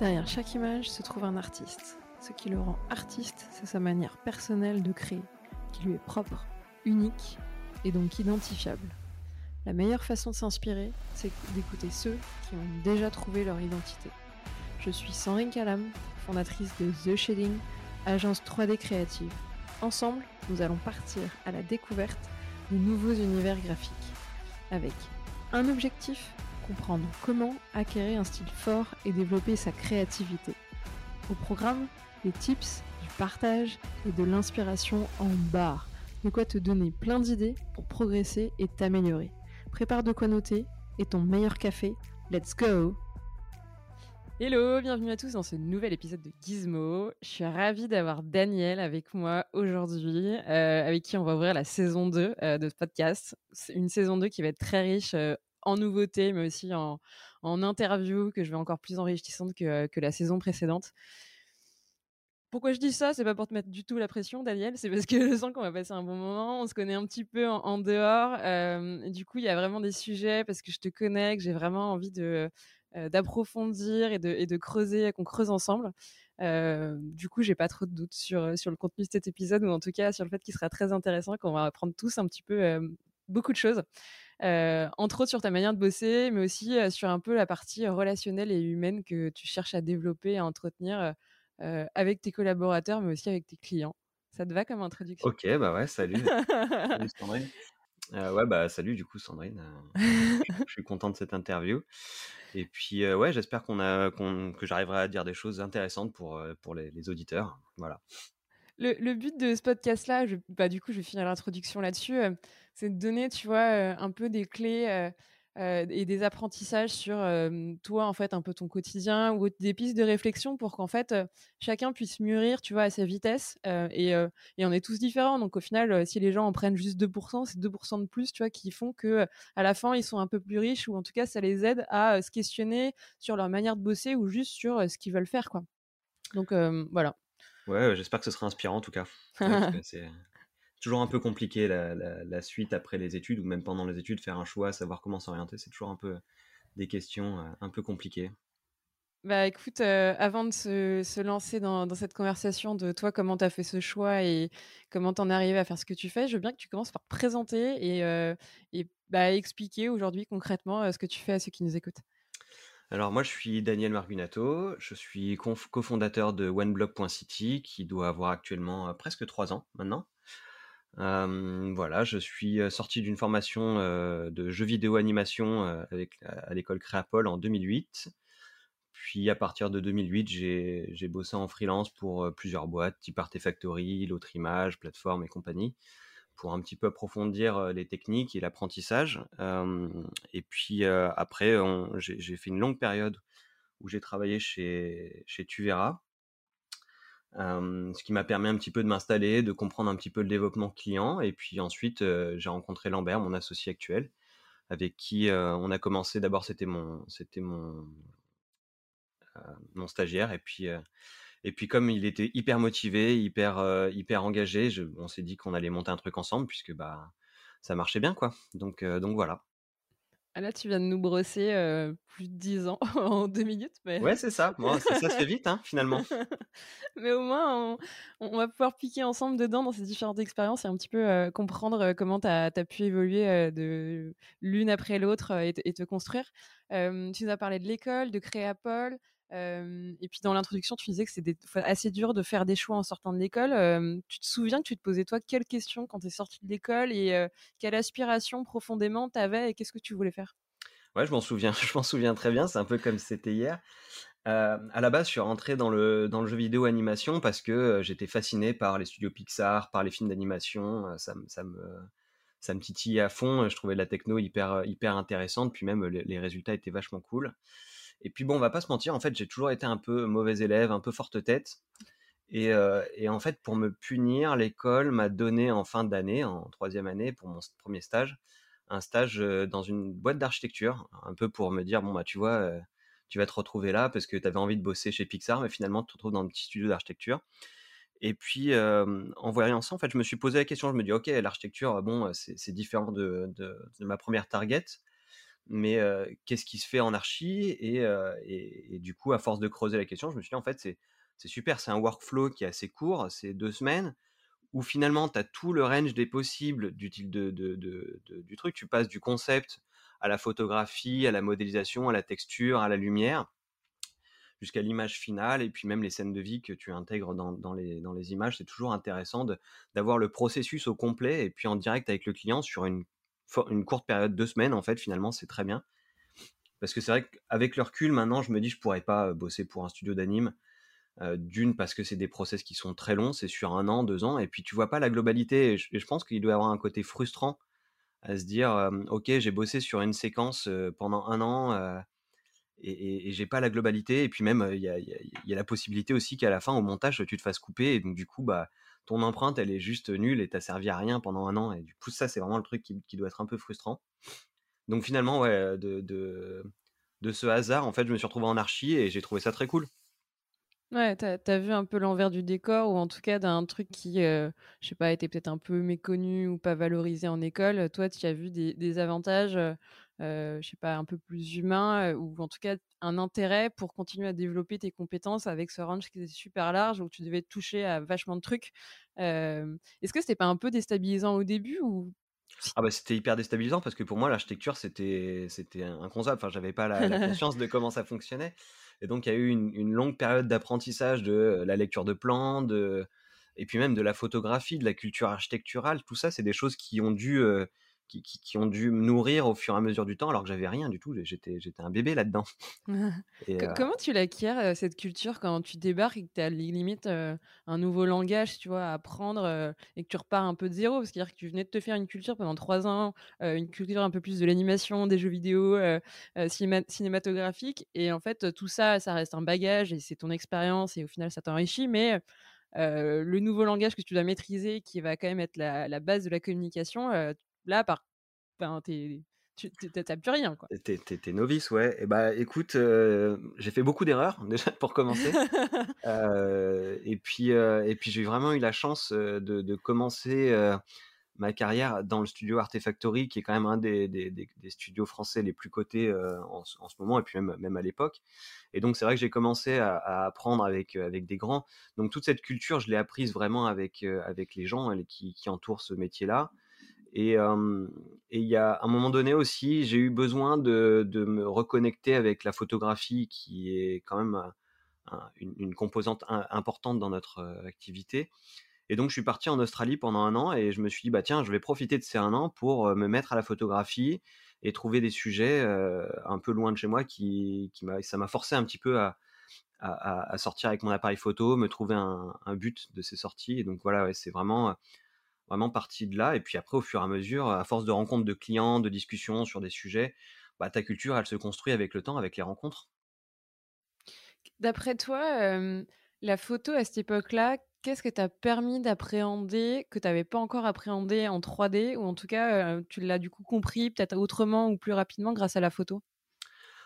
Derrière chaque image se trouve un artiste. Ce qui le rend artiste, c'est sa manière personnelle de créer, qui lui est propre, unique et donc identifiable. La meilleure façon de s'inspirer, c'est d'écouter ceux qui ont déjà trouvé leur identité. Je suis Sandrine Calam, fondatrice de The Shading, agence 3D créative. Ensemble, nous allons partir à la découverte de nouveaux univers graphiques. Avec un objectif, comprendre comment acquérir un style fort et développer sa créativité. Au programme, des tips, du partage et de l'inspiration en barre. De quoi te donner plein d'idées pour progresser et t'améliorer. Prépare de quoi noter et ton meilleur café. Let's go Hello, bienvenue à tous dans ce nouvel épisode de Gizmo. Je suis ravie d'avoir Daniel avec moi aujourd'hui, euh, avec qui on va ouvrir la saison 2 euh, de ce podcast. Une saison 2 qui va être très riche euh, en nouveautés, mais aussi en, interviews que je vais encore plus enrichissante que, que la saison précédente. Pourquoi je dis ça? C'est pas pour te mettre du tout la pression, Daniel. C'est parce que je sens qu'on va passer un bon moment. On se connaît un petit peu en, dehors. Euh, du coup, il y a vraiment des sujets parce que je te connais, que j'ai vraiment envie de euh, d'approfondir et de, et de creuser, qu'on creuse ensemble. Euh, du coup, j'ai pas trop de doutes sur sur le contenu de cet épisode ou en tout cas sur le fait qu'il sera très intéressant, qu'on va apprendre tous un petit peu beaucoup de choses. Entre autres sur ta manière de bosser, mais aussi sur un peu la partie relationnelle et humaine que tu cherches à développer, à entretenir euh, avec tes collaborateurs, mais aussi avec tes clients. Ça te va comme introduction? Ok, bah ouais, salut. salut Sandrine. Euh, ouais, bah salut du coup Sandrine. Euh, je suis content de cette interview. Et puis ouais, j'espère qu'on a, que j'arriverai à dire des choses intéressantes pour, pour les, auditeurs. Voilà. Le, le, but de ce podcast-là, bah, du coup, je vais finir l'introduction là-dessus, de donner, tu vois, un peu des clés et des apprentissages sur toi en fait un peu ton quotidien ou des pistes de réflexion pour qu'en fait chacun puisse mûrir tu vois à sa vitesse et, et, on est tous différents. Donc au final si les gens en prennent juste 2% c'est 2% de plus tu vois qui font que à la fin ils sont un peu plus riches ou en tout cas ça les aide à se questionner sur leur manière de bosser ou juste sur ce qu'ils veulent faire quoi. Donc voilà. Ouais j'espère que ce sera inspirant en tout cas. C'est toujours un peu compliqué la, suite après les études ou même pendant les études, faire un choix, savoir comment s'orienter, c'est toujours un peu des questions euh, un peu compliquées. Bah écoute, euh, avant de se, lancer dans, cette conversation de toi, comment tu as fait ce choix et comment tu en es arrivé à faire ce que tu fais, je veux bien que tu commences par te présenter et, euh, bah, expliquer aujourd'hui concrètement ce que tu fais à ceux qui nous écoutent. Alors moi je suis Daniel Margunato, je suis cofondateur de OneBlock.city qui doit avoir actuellement presque trois ans maintenant voilà, je suis sorti d'une formation de jeux vidéo animation avec, à l'école Créapol en 2008. Puis à partir de 2008, j'ai bossé en freelance pour plusieurs boîtes, type Artefactory, l'autre image, plateforme et compagnie, pour un petit peu approfondir les techniques et l'apprentissage. et puis après, j'ai fait une longue période où j'ai travaillé chez, chez Tuvera, ce qui m'a permis un petit peu de m'installer, de comprendre un petit peu le développement client. Et puis ensuite, j'ai rencontré Lambert, mon associé actuel, avec qui on a commencé. D'abord, c'était mon, c'était mon, mon stagiaire. Et puis, et puis comme il était hyper motivé, hyper, hyper engagé, on s'est dit qu'on allait monter un truc ensemble puisque bah ça marchait bien quoi. Donc, donc voilà. Ah là, tu viens de nous brosser plus de 10 ans en deux minutes. Mais... Ouais, c'est ça. ça, se fait vite, hein, finalement. mais au moins, on, va pouvoir piquer ensemble dedans dans ces différentes expériences et un petit peu comprendre comment tu as, pu évoluer de l'une après l'autre et, et, te construire. tu nous as parlé de l'école, de Créapol, et puis dans l'introduction, tu disais que c'était assez dur de faire des choix en sortant de l'école. tu te souviens que tu te posais toi quelles questions quand tu es sorti de l'école et quelle aspiration profondément tu avais et qu'est-ce que tu voulais faire? Ouais, je m'en souviens, je m'en souviens très bien, c'est un peu comme c'était hier. à la base, je suis rentré dans le, dans le jeu vidéo animation parce que j'étais fasciné par les studios Pixar, par les films d'animation. ça, ça, me, ça me titillait à fond. Je trouvais la techno hyper, hyper intéressante. Puis même, les résultats étaient vachement cool. Et puis bon, on va pas se mentir, en fait, j'ai toujours été un peu mauvais élève, un peu forte tête. Et, euh, en fait, pour me punir, l'école m'a donné en fin d'année, en troisième année, pour mon premier stage, un stage dans une boîte d'architecture, un peu pour me dire, bon, bah, tu vois, tu vas te retrouver là parce que tu avais envie de bosser chez Pixar, mais finalement, tu te retrouves dans un petit studio d'architecture. Et puis, en voyant ça, en fait, je me suis posé la question, je me dis, ok, l'architecture, bon, c'est différent de, de, ma première target, mais qu'est-ce qui se fait en archi et, du coup, à force de creuser la question, je me suis dit, en fait, c'est, super, c'est un workflow qui est assez court, c'est deux semaines, où finalement, tu as tout le range des possibles du, de, de, du truc. Tu passes du concept à la photographie, à la modélisation, à la texture, à la lumière jusqu'à l'image finale et puis même les scènes de vie que tu intègres dans, dans, les, dans les images. C'est toujours intéressant d'avoir le processus au complet et puis en direct avec le client sur une, une courte période, deux semaines en fait, finalement, c'est très bien. Parce que c'est vrai qu'avec le recul, maintenant, je me dis, je pourrais pas bosser pour un studio d'anime. D'une, parce que c'est des process qui sont très longs, c'est sur un an, deux ans, et puis tu vois pas la globalité. Et je, pense qu'il doit y avoir un côté frustrant à se dire, ok, j'ai bossé sur une séquence pendant un an, et, et, j'ai pas la globalité. Et puis même, il y y, a, la possibilité aussi qu'à la fin, au montage, tu te fasses couper. Et donc, du coup, bah, ton empreinte, elle est juste nulle et t'as servi à rien pendant un an. Et du coup, ça, c'est vraiment le truc qui, doit être un peu frustrant. Donc, finalement, ouais, de, de, ce hasard, en fait, je me suis retrouvé en archi et j'ai trouvé ça très cool. Ouais, t'as as vu un peu l'envers du décor, ou en tout cas d'un truc qui, euh, je sais pas, était peut-être un peu méconnu ou pas valorisé en école. Toi, tu as vu des, avantages euh, euh, je sais pas, un peu plus humain, ou en tout cas un intérêt pour continuer à développer tes compétences avec ce range qui est super large, où tu devais toucher à vachement de trucs. Est-ce que c'était pas un peu déstabilisant au début ou ah bah c'était hyper déstabilisant parce que pour moi l'architecture c'était c'était inconcevable. Enfin j'avais pas la, conscience de comment ça fonctionnait et donc il y a eu une, une longue période d'apprentissage de la lecture de plans, de et puis même de la photographie, de la culture architecturale. Tout ça c'est des choses qui ont dû qui, ont dû me nourrir au fur et à mesure du temps, alors que j'avais rien du tout. J'étais, j'étais un bébé là-dedans. Euh comment tu l'acquiers, euh, cette culture, quand tu débarques et que tu as limite euh, un nouveau langage, tu vois, à apprendre et que tu repars un peu de zéro? Parce que tu venais de te faire une culture pendant trois ans, une culture un peu plus de l'animation, des jeux vidéo, cinématographiques. Et en fait, tout ça, ça reste un bagage et c'est ton expérience et au final, ça t'enrichit. Mais le nouveau langage que tu dois maîtriser, qui va quand même être la, la base de la communication, Là, par, ben, tu n'as plus rien. quoi. T'es, t'es, novice, ouais. Et bah, écoute, j'ai fait beaucoup d'erreurs déjà pour commencer. et puis, et puis j'ai vraiment eu la chance de, de commencer ma carrière dans le studio Artefactory, qui est quand même un des, des, des, studios français les plus cotés en, en, ce moment, et puis même, même à l'époque. Et donc, c'est vrai que j'ai commencé à, à, apprendre avec, avec des grands. Donc, toute cette culture, je l'ai apprise vraiment avec, avec les gens qui, qui entourent ce métier-là. Et il y a un moment donné aussi, j'ai eu besoin de, me reconnecter avec la photographie, qui est quand même une, composante importante dans notre activité. Et donc, je suis parti en Australie pendant un an et je me suis dit, bah tiens, je vais profiter de ces un an pour me mettre à la photographie et trouver des sujets un peu loin de chez moi qui, qui ça m'a forcé un petit peu à, sortir avec mon appareil photo, me trouver un, but de ces sorties. Et donc voilà, c'est vraiment vraiment parti de là. Et puis après, au fur et à mesure, à force de rencontres de clients, de discussions sur des sujets, bah, ta culture, elle se construit avec le temps, avec les rencontres. D'après toi, la photo à cette époque-là, qu'est-ce que t'a permis d'appréhender que tu n'avais pas encore appréhendé en 3D ou en tout cas tu l'as du coup compris peut-être autrement ou plus rapidement grâce à la photo?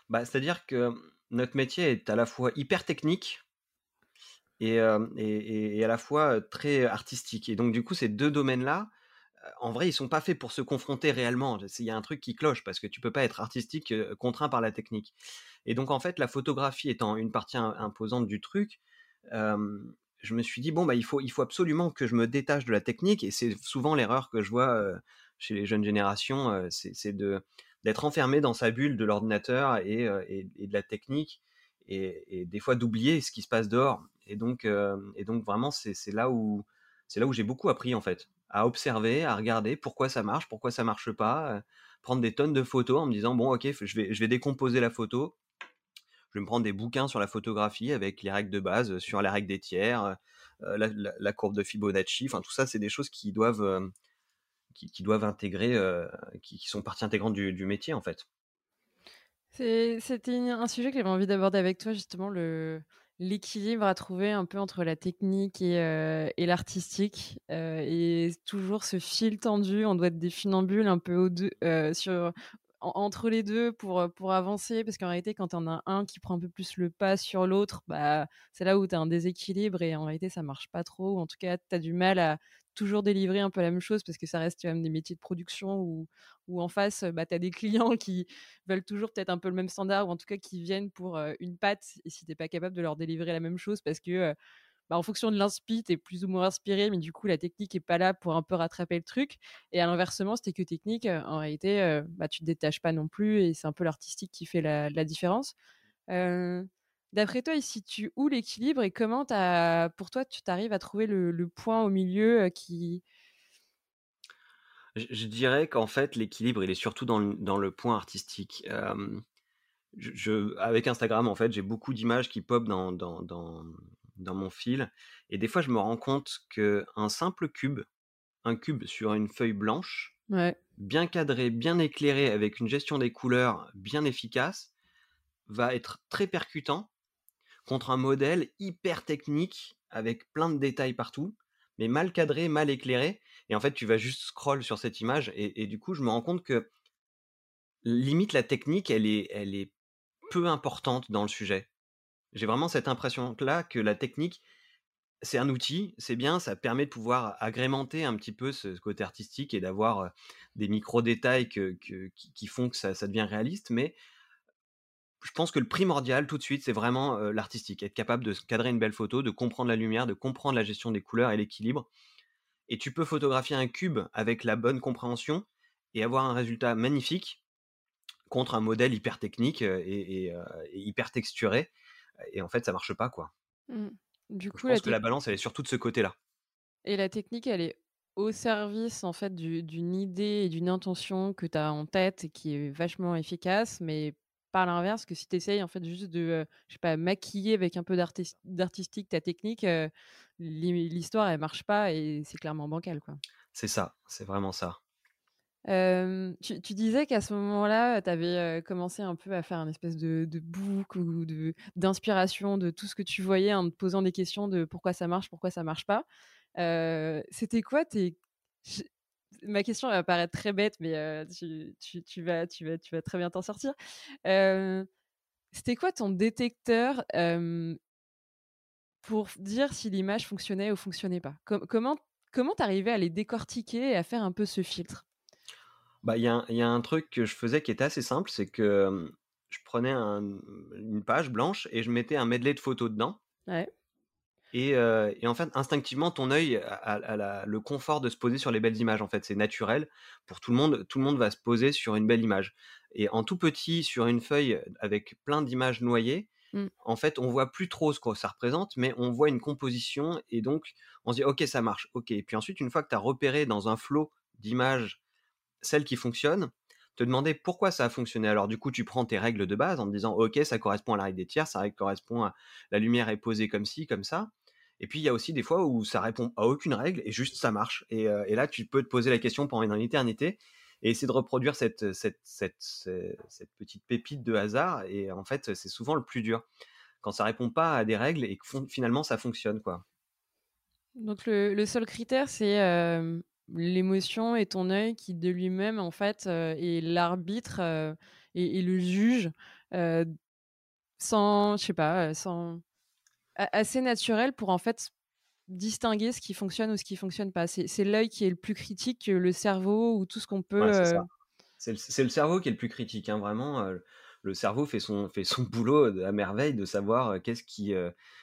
Bah, C'est-à-dire que notre métier est à la fois hyper technique et, et, à la fois très artistique. Et donc, du coup, ces deux domaines-là, en vrai, ils sont pas faits pour se confronter réellement. Il y a un truc qui cloche parce que tu peux pas être artistique contraint par la technique. Et donc, en fait, la photographie étant une partie imposante du truc, je me suis dit bon bah il faut il faut absolument que je me détache de la technique. Et c'est souvent l'erreur que je vois chez les jeunes générations, c'est d'être enfermé dans sa bulle de l'ordinateur et, et, de la technique et, et des fois d'oublier ce qui se passe dehors. Et donc, euh, et donc vraiment, c'est là où, c'est là où j'ai beaucoup appris en fait, à observer, à regarder pourquoi ça marche, pourquoi ça marche pas, euh, prendre des tonnes de photos en me disant bon, ok, je vais, je vais décomposer la photo. Je vais me prendre des bouquins sur la photographie avec les règles de base, sur les règles des tiers, euh, la, courbe de Fibonacci. Enfin, tout ça, c'est des choses qui doivent, qui, doivent intégrer, qui, qui, sont partie intégrante du, du métier en fait. C'était un sujet que j'avais envie d'aborder avec toi, justement, le, l'équilibre à trouver un peu entre la technique et, euh, et l'artistique. Euh, et toujours ce fil tendu, on doit être des funambules un peu au deux, euh, sur, entre les deux pour, pour avancer. Parce qu'en réalité, quand on a un qui prend un peu plus le pas sur l'autre, bah, c'est là où tu as un déséquilibre et en réalité, ça marche pas trop. Ou en tout cas, tu as du mal à toujours délivrer un peu la même chose parce que ça reste quand même des métiers de production où, en face, bah, tu as des clients qui veulent toujours peut-être un peu le même standard ou en tout cas qui viennent pour une pâte et si tu pas capable de leur délivrer la même chose parce que bah, en fonction de l'inspi, tu es plus ou moins inspiré, mais du coup, la technique est pas là pour un peu rattraper le truc. Et à l'inversement, c'était que technique, en réalité, bah, tu te détaches pas non plus et c'est un peu l'artistique qui fait la, différence. D'après toi, ici, tu où l'équilibre et comment as, pour toi, tu t'arrives à trouver le, point au milieu qui. Je, dirais qu'en fait, l'équilibre, il est surtout dans le, point artistique. je, avec Instagram, en fait, j'ai beaucoup d'images qui pop dans, dans, dans mon fil. Et des fois, je me rends compte que un simple cube, un cube sur une feuille blanche, bien cadré, bien éclairé, avec une gestion des couleurs bien efficace, va être très percutant contre un modèle hyper technique avec plein de détails partout, mais mal cadré, mal éclairé. Et en fait, tu vas juste scroll sur cette image et, du coup, je me rends compte que limite la technique, elle est, elle est peu importante dans le sujet. J'ai vraiment cette impression-là que la technique, c'est un outil, c'est bien, ça permet de pouvoir agrémenter un petit peu ce côté artistique et d'avoir des micro-détails qui, font que ça, devient réaliste, mais je pense que le primordial tout de suite, c'est vraiment l'artistique, être capable de cadrer une belle photo, de comprendre la lumière, de comprendre la gestion des couleurs et l'équilibre. Et tu peux photographier un cube avec la bonne compréhension et avoir un résultat magnifique contre un modèle hyper technique et hyper texturé et en fait ça marche pas quoi. Mmh. Du coup, je pense que la balance elle est surtout de ce côté-là. Et la technique elle est au service en fait d'une idée et d'une intention que tu as en tête et qui est vachement efficace, mais par l'inverse que si tu essayes en fait juste de je sais pas maquiller avec un peu d'artistique ta technique, l'histoire elle marche pas et c'est clairement bancal quoi. C'est ça, c'est vraiment ça tu, disais qu'à ce moment-là, tu avais commencé un peu à faire un espèce de, de book ou d'inspiration de, tout ce que tu voyais en te posant des questions de pourquoi ça marche, pourquoi ça marche pas. C'était quoi tes... Ma question va paraître très bête, mais tu, vas, tu, vas, tu vas très bien t'en sortir. C'était quoi ton détecteur pour dire si l'image fonctionnait ou fonctionnait pas? Comment comment t'arrivais à les décortiquer et à faire un peu ce filtre? Bah, il y a un truc que je faisais qui était assez simple, c'est que, je prenais une page blanche et je mettais un medley de photos dedans et en fait, instinctivement, ton œil a le confort de se poser sur les belles images, en fait. C'est naturel pour tout le monde, tout le monde va se poser sur une belle image et en tout petit, sur une feuille, avec plein d'images noyées, mmh. en fait, on voit plus trop ce que ça représente, mais on voit une composition et donc on se dit: «OK, ça marche, OK» et puis ensuite, une fois que tu as repéré dans un flot d'images celle qui fonctionne, te demander pourquoi ça a fonctionné. Alors du coup, tu prends tes règles de base en te disant, ok, ça correspond à la règle des tiers, ça correspond à la lumière est posée comme ci, comme ça. Et puis il y a aussi des fois où ça répond à aucune règle et juste ça marche. Et, euh, là, tu peux te poser la question pendant une éternité et essayer de reproduire cette, cette, petite pépite de hasard. Et en fait, c'est souvent le plus dur quand ça répond pas à des règles et que finalement ça fonctionne quoi. Donc le, seul critère, c'est euh, l'émotion et ton œil qui de lui-même en fait est l'arbitre et, le juge sans je sais pas sans assez naturel pour en fait distinguer ce qui fonctionne ou ce qui fonctionne pas c'est l'œil qui est le plus critique que le cerveau ou tout ce qu'on peut c'est le, cerveau qui est le plus critique hein, vraiment le cerveau fait son, fait son boulot à merveille de savoir qu'est-ce qui,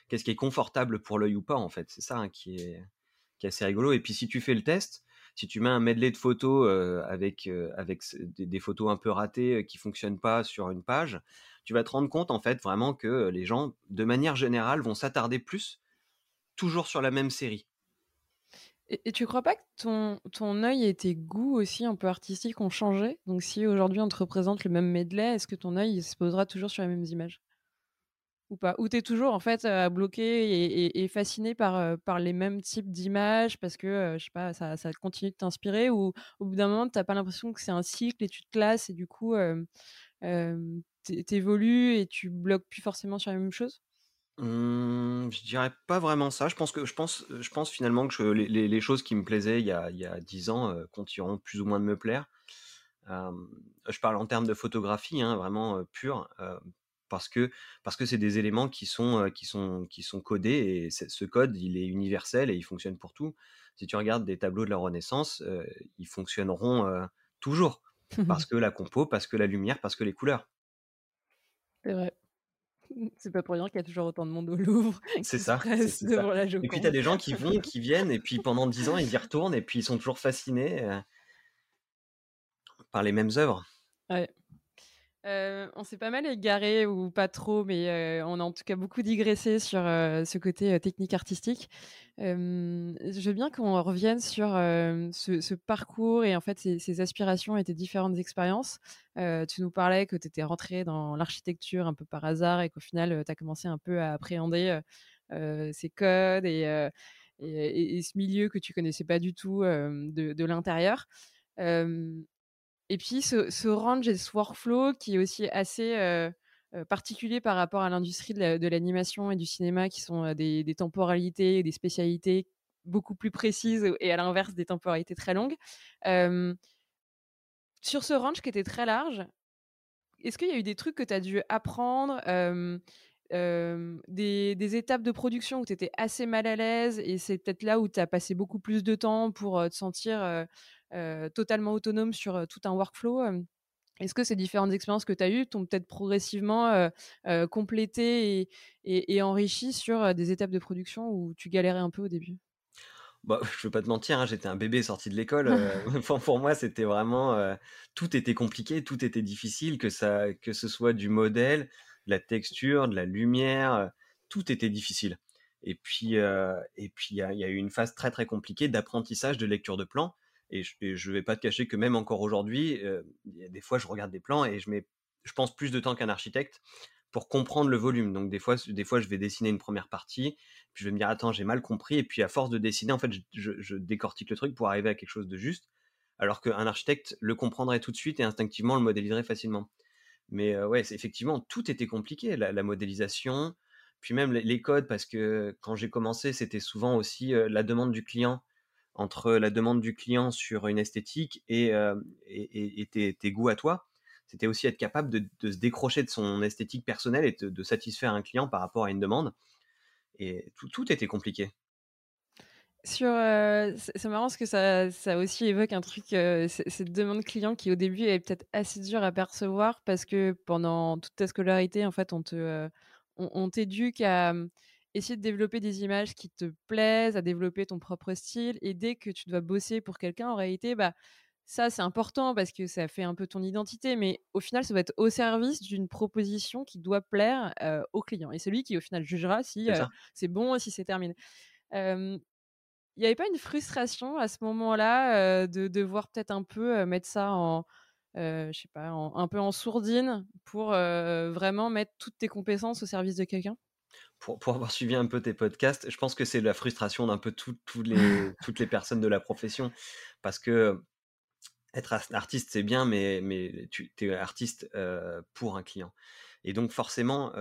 qu'est-ce qui est confortable pour l'œil ou pas, en fait. C'est ça hein, qui, est, qui est assez rigolo. Et puis, si tu fais le test, si tu mets un medley de photos avec, des, photos un peu ratées qui fonctionnent pas sur une page, tu vas te rendre compte en fait vraiment que les gens, de manière générale, vont s'attarder plus toujours sur la même série. Et, tu crois pas que ton, ton œil et tes goûts aussi un peu artistiques ont changé? Donc si aujourd'hui on te représente le même medley, est-ce que ton œil se posera toujours sur les mêmes images? Ou pas? Ou tu es toujours en fait bloqué et, fasciné par, par les mêmes types d'images parce que je sais pas, ça, continue de t'inspirer ou au bout d'un moment tu n'as pas l'impression que c'est un cycle et tu te classes et du coup tu évolues et tu bloques plus forcément sur la même chose? Mmh, je dirais pas vraiment ça. Je pense que je pense, je pense finalement que les, choses qui me plaisaient il y a, il y a 10 ans continueront plus ou moins de me plaire. je parle en termes de photographie, hein, vraiment pure parce que parce que c'est des éléments qui sont qui sont qui sont codés et ce code il est universel et il fonctionne pour tout. Si tu regardes des tableaux de la Renaissance, ils fonctionneront toujours parce que la compo, parce que la lumière, parce que les couleurs. C'est vrai. C'est pas pour rien qu'il y a toujours autant de monde au Louvre. C'est ça. et puis tu as des gens qui vont, qui viennent, et puis pendant dix ans, ils y retournent, et puis ils sont toujours fascinés par les mêmes œuvres. Ouais. Euh, on s'est pas mal égaré, ou pas trop, mais euh, on a en tout cas beaucoup digressé sur euh, ce côté technique artistique. je veux bien qu'on revienne sur ce, parcours et en fait ces, aspirations et tes différentes expériences. tu nous parlais que tu étais rentré dans l'architecture un peu par hasard et qu'au final tu as commencé un peu à appréhender ces codes et, ce milieu que tu connaissais pas du tout de, de l'intérieur. Et puis ce, range et ce workflow qui est aussi assez euh, euh, particulier par rapport à l'industrie de l'animation et du cinéma, qui sont euh, des, temporalités et des spécialités beaucoup plus précises et à l'inverse des temporalités très longues. sur ce range qui était très large, est-ce qu'il y a eu des trucs que tu as dû apprendre des, étapes de production où tu étais assez mal à l'aise et c'est peut-être là où tu as passé beaucoup plus de temps pour te sentir totalement autonome sur euh, tout un workflow. Est-ce que ces différentes expériences que tu as eues t'ont peut-être progressivement euh, complété et, enrichi sur des étapes de production où tu galérais un peu au début? Bah, je veux pas te mentir, hein, j'étais un bébé sorti de l'école. pour moi, c'était vraiment tout était compliqué, tout était difficile, que ça, que ce soit du modèle, de la texture, de la lumière, tout était difficile. Et puis, et puis il y, a eu une phase très très compliquée d'apprentissage de lecture de plan. Et je, ne vais pas te cacher que même encore aujourd'hui, euh, des fois, je regarde des plans et je mets, je pense plus de temps qu'un architecte pour comprendre le volume. Donc des fois, des fois, je vais dessiner une première partie, puis je vais me dire attends, j'ai mal compris, et puis à force de dessiner, en fait, je, décortique le truc pour arriver à quelque chose de juste, alors qu'un architecte le comprendrait tout de suite et instinctivement le modéliserait facilement. Mais euh, ouais, effectivement, tout était compliqué, la, modélisation, puis même les, codes, parce que quand j'ai commencé, c'était souvent aussi euh, la demande du client entre la demande du client sur une esthétique et, euh, tes, goûts à toi. C'était aussi être capable de, se décrocher de son esthétique personnelle et de, satisfaire un client par rapport à une demande. Et tout, était compliqué. Sur, euh, c'est marrant parce que ça, ça aussi évoque un truc, euh, cette demande client qui au début est peut-être assez dure à percevoir parce que pendant toute ta scolarité, en fait, on te, on t'éduque à essayer de développer des images qui te plaisent, à développer ton propre style. Et dès que tu dois bosser pour quelqu'un, en réalité, bah, ça, c'est important parce que ça fait un peu ton identité. Mais au final, ça va être au service d'une proposition qui doit plaire au client. Et c'est lui qui, au final, jugera si c'est bon, si c'est terminé. Il n'y avait pas une frustration à ce moment-là de devoir peut-être un peu mettre ça en, je sais pas, un peu en sourdine pour vraiment mettre toutes tes compétences au service de quelqu'un? Pour, avoir suivi un peu tes podcasts, je pense que c'est la frustration d'un peu les, toutes les personnes de la profession. Parce que être artiste, c'est bien, mais, mais tu es artiste pour un client. Et donc forcément,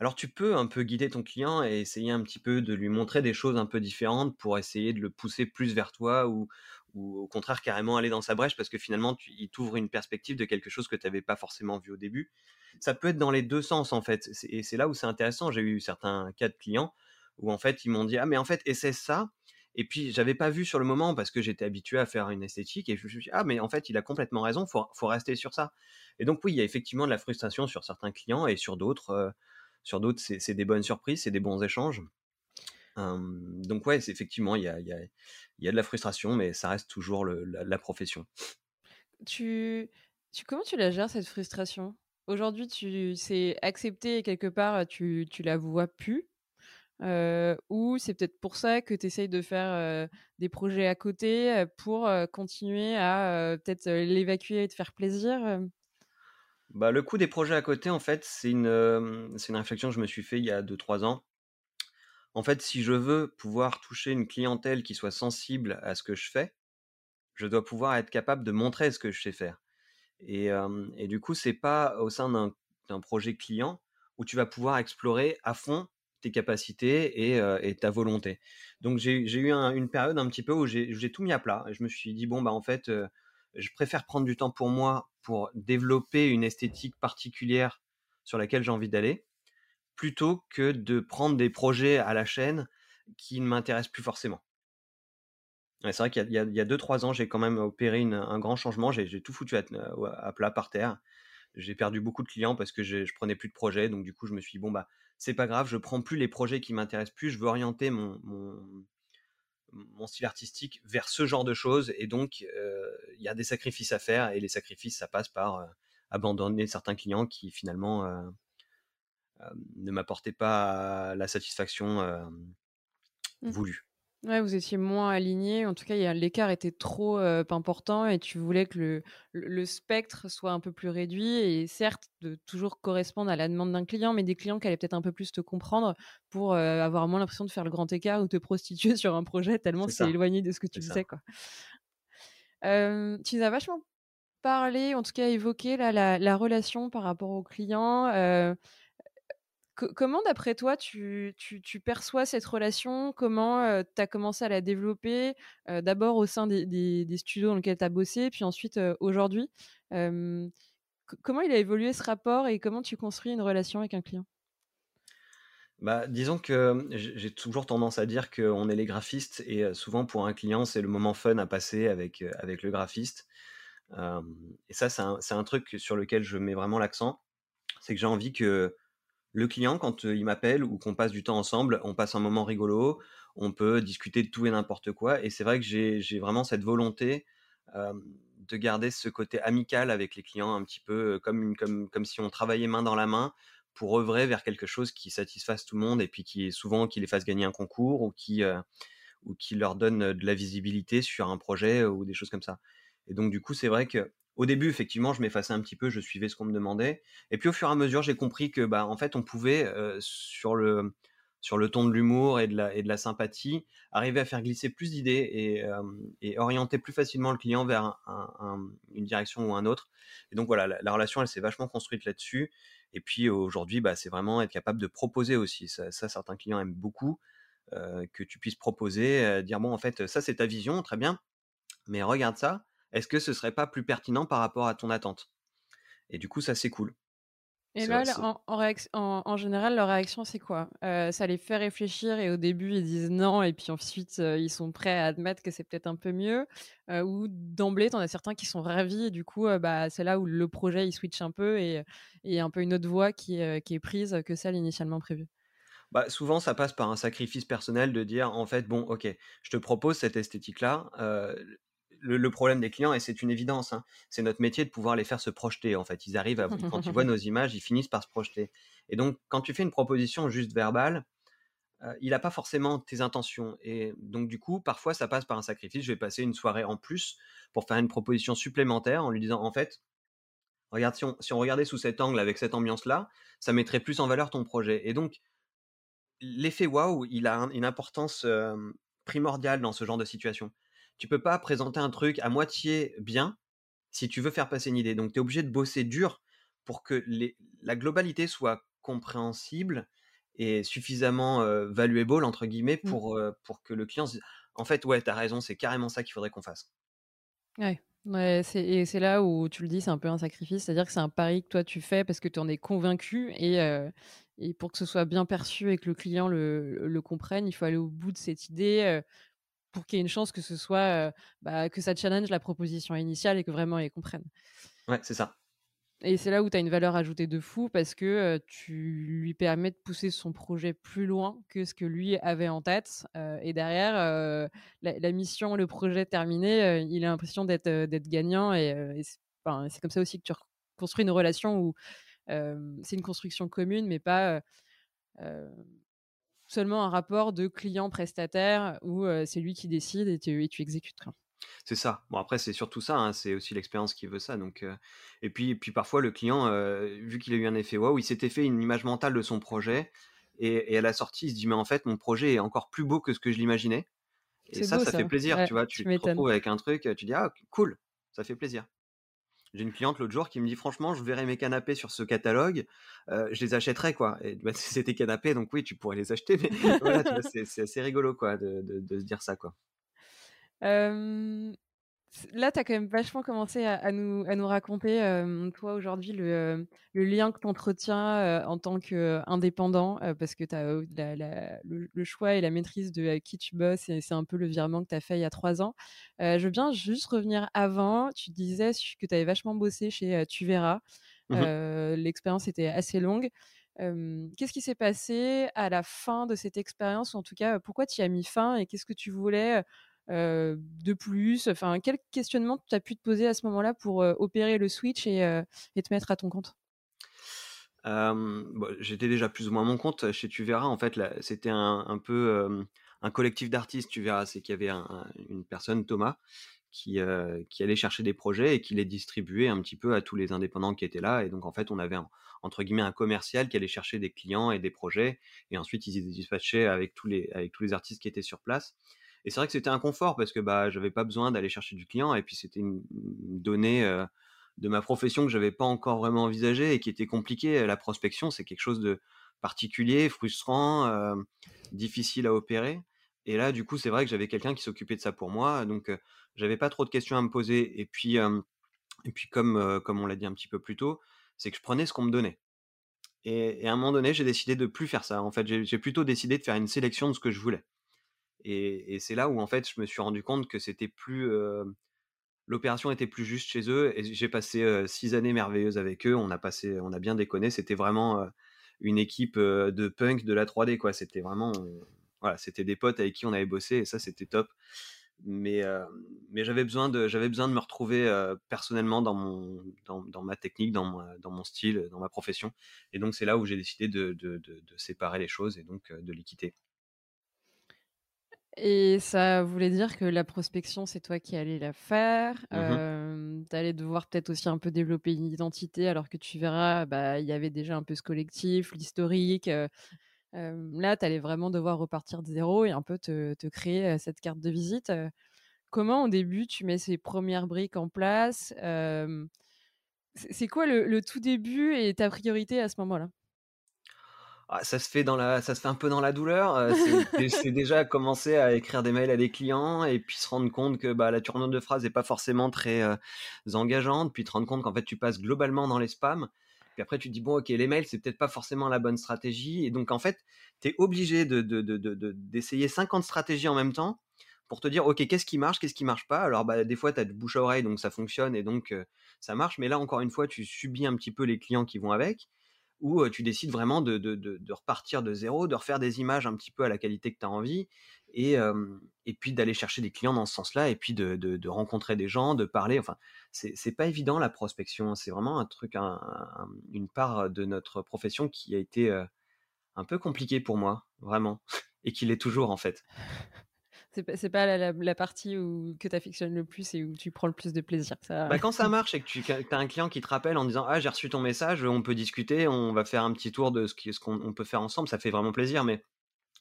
alors tu peux un peu guider ton client et essayer un petit peu de lui montrer des choses un peu différentes pour essayer de le pousser plus vers toi ou, ou au contraire carrément aller dans sa brèche parce que finalement il t'ouvre une perspective de quelque chose que tu n'avais pas forcément vu au début. Ça peut être dans les deux sens en fait. Et c'est là où c'est intéressant. J'ai eu certains cas de clients où en fait ils m'ont dit ah mais en fait essaie ça? Et puis j'avais pas vu sur le moment parce que j'étais habitué à faire une esthétique et je me suis dit ah mais en fait il a complètement raison. Faut faut rester sur ça. Et donc oui il y a effectivement de la frustration sur certains clients et sur d'autres euh, sur d'autres. C'est des bonnes surprises c'est des bons échanges donc ouais, effectivement, il y a, y, a, y a, de la frustration, mais ça reste toujours le, la, profession. Tu, tu, comment tu la gères cette frustration? Aujourd'hui, tu c'est accepté et quelque part, tu, tu la vois plus ou c'est peut-être pour ça que tu essayes de faire des projets à côté pour continuer à peut-être l'évacuer et te faire plaisir bah, Le coup des projets à côté, en fait, c'est une, une réflexion que je me suis fait il y a 2-3 ans en fait, si je veux pouvoir toucher une clientèle qui soit sensible à ce que je fais, je dois pouvoir être capable de montrer ce que je sais faire. Et, du coup, c'est pas au sein d'un projet client où tu vas pouvoir explorer à fond tes capacités et, ta volonté. Donc j'ai eu une période un petit peu où j'ai tout mis à plat. Je me suis dit, bon, bah en fait, je préfère prendre du temps pour moi pour développer une esthétique particulière sur laquelle j'ai envie d'aller, plutôt que de prendre des projets à la chaîne qui ne m'intéressent plus forcément. c'est vrai qu'il y a 2-3 ans, j'ai quand même opéré un grand changement. J'ai tout foutu à, plat par terre. J'ai perdu beaucoup de clients parce que je, je prenais plus de projets. Donc du coup, je me suis dit, bon, bah, c'est pas grave, je prends plus les projets qui m'intéressent plus. Je veux orienter mon, style artistique vers ce genre de choses. Et donc, euh, il y a des sacrifices à faire. Et les sacrifices, ça passe par euh, abandonner certains clients qui finalement euh, ne m'apportaient pas la satisfaction mmh. voulue. Ouais, vous étiez moins aligné. En tout cas, l'écart était trop important et tu voulais que le, le, spectre soit un peu plus réduit et certes de toujours correspondre à la demande d'un client, mais des clients qui allaient peut-être un peu plus te comprendre pour avoir moins l'impression de faire le grand écart ou te prostituer sur un projet tellement c'est éloigné de ce que tu faisais. Quoi. tu nous as vachement parlé, en tout cas évoqué la, la, relation par rapport aux clients comment, d'après toi, tu, perçois cette relation? Comment tu as commencé à la développer D'abord au sein des, studios dans lesquels tu as bossé, puis ensuite aujourd'hui? comment il a évolué ce rapport et comment tu construis une relation avec un client? Bah, disons que j'ai toujours tendance à dire qu'on est les graphistes et souvent pour un client, c'est le moment fun à passer avec, avec le graphiste. et ça, c'est un, truc sur lequel je mets vraiment l'accent. C'est que j'ai envie que le client, quand il m'appelle ou qu'on passe du temps ensemble, on passe un moment rigolo, on peut discuter de tout et n'importe quoi. Et c'est vrai que j'ai vraiment cette volonté de garder ce côté amical avec les clients, un petit peu comme, si on travaillait main dans la main pour œuvrer vers quelque chose qui satisfasse tout le monde et puis qui est souvent qui les fasse gagner un concours ou qui leur donne de la visibilité sur un projet ou des choses comme ça. Et donc du coup, c'est vrai que au début, effectivement, je m'effaçais un petit peu, je suivais ce qu'on me demandait. Et puis au fur et à mesure, j'ai compris que, bah, en fait, on pouvait, sur, le, sur le ton de l'humour et, de la, et de la sympathie, arriver à faire glisser plus d'idées et, orienter plus facilement le client vers une direction ou un autre. Et donc voilà, la, relation, elle s'est vachement construite là-dessus. Et puis aujourd'hui, bah, c'est vraiment être capable de proposer aussi. Ça, certains clients aiment beaucoup. que tu puisses proposer, dire bon en fait ça c'est ta vision, très bien, mais regarde ça, est-ce que ce serait pas plus pertinent par rapport à ton attente? Et du coup, ça, c'est cool. Et là, en, général, leur réaction, c'est quoi? Euh, Ça les fait réfléchir et au début, ils disent non, et puis ensuite, euh, ils sont prêts à admettre que c'est peut-être un peu mieux. Euh, ou d'emblée, tu en as certains qui sont ravis, et du coup, bah, c'est là où le projet, il switch un peu, et, et un peu une autre voie qui, qui est prise que celle initialement prévue. Bah, souvent, ça passe par un sacrifice personnel de dire, en fait, bon, ok, je te propose cette esthétique-là, le, problème des clients, et c'est une évidence, hein, c'est notre métier de pouvoir les faire se projeter. En fait, ils arrivent à, quand ils voient nos images, ils finissent par se projeter. Et donc, quand tu fais une proposition juste verbale, euh, il n'a pas forcément tes intentions. Et donc, du coup, parfois, ça passe par un sacrifice. Je vais passer une soirée en plus pour faire une proposition supplémentaire en lui disant, en fait, regarde, si on, regardait sous cet angle, avec cette ambiance-là, ça mettrait plus en valeur ton projet. Et donc, l'effet waouh, il a une importance euh, primordiale dans ce genre de situation tu peux pas présenter un truc à moitié bien si tu veux faire passer une idée. Donc tu es obligé de bosser dur pour que la globalité soit compréhensible et suffisamment valuable entre guillemets mmh. pour, pour que le client se dise en fait ouais tu as raison c'est carrément ça qu'il faudrait qu'on fasse. Ouais. et c'est là où tu le dis, c'est un peu un sacrifice, c'est-à-dire que c'est un pari que toi tu fais parce que tu en es convaincu et, et pour que ce soit bien perçu et que le client le, le comprenne, il faut aller au bout de cette idée, pour qu'il y ait une chance que ce soit bah, que ça challenge la proposition initiale et que vraiment ils comprennent. Ouais, c'est ça. Et c'est là où tu as une valeur ajoutée de fou parce que tu lui permets de pousser son projet plus loin que ce que lui avait en tête. et derrière, la, mission, le projet terminé, il a l'impression d'être gagnant. Et, c'est comme ça aussi que tu construis une relation où c'est une construction commune, mais pas seulement un rapport de client-prestataire où c'est lui qui décide et tu, exécutes. C'est ça. Bon après c'est surtout ça, hein, c'est aussi l'expérience qui veut ça. Donc et puis puis parfois le client, vu qu'il a eu un effet waouh, il s'était fait une image mentale de son projet et, à la sortie il se dit mais en fait mon projet est encore plus beau que ce que je l'imaginais. Et ça, ça, fait plaisir, tu vois. Tu, tu te retrouves avec un truc, tu dis ah cool, ça fait plaisir. J'ai une cliente l'autre jour qui me dit franchement, je verrais mes canapés sur ce catalogue, euh, je les achèterais quoi. Et bah, c'était canapés, donc oui, tu pourrais les acheter, mais voilà, c'est assez rigolo quoi de, se dire ça quoi. Là, tu as quand même vachement commencé à, nous, à nous raconter, toi, aujourd'hui, le, le, lien que tu entretiens en tant qu'indépendant, parce que tu as le, choix et la maîtrise de qui tu bosses, et c'est un peu le virement que tu as fait il y a trois ans. je veux bien juste revenir avant. Tu disais que tu avais vachement bossé chez Tu verras. Mmh l'expérience était assez longue. qu'est-ce qui s'est passé à la fin de cette expérience, ou en tout cas, pourquoi tu y as mis fin et qu'est-ce que tu voulais de plus Enfin, quel questionnement tu as pu te poser à ce moment-là pour opérer le switch et, te mettre à ton compte? J'étais déjà plus ou moins à mon compte. Chez Tu verras, en fait, c'était un, peu un collectif d'artistes. Tu verras, c'est qu'il y avait une personne, Thomas, qui, allait chercher des projets et qui les distribuait un petit peu à tous les indépendants qui étaient là. Et donc, en fait, on avait entre guillemets un commercial qui allait chercher des clients et des projets. Et ensuite, ils les dispatchaient avec tous les artistes qui étaient sur place. Et c'est vrai que c'était un confort parce que bah, j'avais pas besoin d'aller chercher du client et puis c'était une, donnée de ma profession que j'avais pas encore vraiment envisagée et qui était compliquée. La prospection, c'est quelque chose de particulier, frustrant, difficile à opérer. Et là, du coup, c'est vrai que j'avais quelqu'un qui s'occupait de ça pour moi, donc euh, j'avais pas trop de questions à me poser. Et puis, et puis comme, comme on l'a dit un petit peu plus tôt, c'est que je prenais ce qu'on me donnait. Et, et, à un moment donné, j'ai décidé de plus faire ça. En fait, j'ai plutôt décidé de faire une sélection de ce que je voulais. Et, c'est là où en fait je me suis rendu compte que c'était plus l'opération était plus juste chez eux. Et j'ai passé six années merveilleuses avec eux. On a passé, on a bien déconné. C'était vraiment une équipe de punk de la 3D quoi. C'était vraiment voilà, c'était des potes avec qui on avait bossé et ça c'était top. Mais, mais j'avais besoin de j'avais besoin de me retrouver personnellement dans mon dans, ma technique, dans, dans mon style, dans ma profession. Et donc c'est là où j'ai décidé de, de, de, séparer les choses et donc de les quitter. Et ça voulait dire que la prospection, c'est toi qui allais la faire. Mmh tu allais devoir peut-être aussi un peu développer une identité, alors que tu verras, bah, il y avait déjà un peu ce collectif, l'historique. là, tu allais vraiment devoir repartir de zéro et un peu te, te créer cette carte de visite. comment, au début, tu mets ces premières briques en place C'est quoi le, le, tout début et ta priorité à ce moment-là? Ah, ça se fait dans la, ça se fait un peu dans la douleur. Euh, c'est déjà commencer à écrire des mails à des clients et puis se rendre compte que bah, la tournure de phrase n'est pas forcément très euh, engageante, puis te rendre compte qu'en fait tu passes globalement dans les spams. Puis après tu te dis bon ok les mails c'est peut-être pas forcément la bonne stratégie et donc en fait tu es obligé de, d'essayer 50 stratégies en même temps pour te dire ok qu'est-ce qui marche, qu'est-ce qui marche pas? Alors bah, des fois tu as du bouche à oreille donc ça fonctionne et donc euh, ça marche, mais là encore une fois tu subis un petit peu les clients qui vont avec où tu décides vraiment de, repartir de zéro, de refaire des images un petit peu à la qualité que tu as envie, et, et puis d'aller chercher des clients dans ce sens-là, et puis de, rencontrer des gens, de parler. Enfin, c'est pas évident la prospection, c'est vraiment un truc, une part de notre profession qui a été un peu compliquée pour moi, vraiment, et qui l'est toujours en fait. C'est pas, pas la, partie où, que tu affectionnes le plus et où tu prends le plus de plaisir. Ça... Bah, quand ça marche et que tu as un client qui te rappelle en disant Ah, j'ai reçu ton message, on peut discuter, on va faire un petit tour de ce qu'on peut faire ensemble, ça fait vraiment plaisir. Mais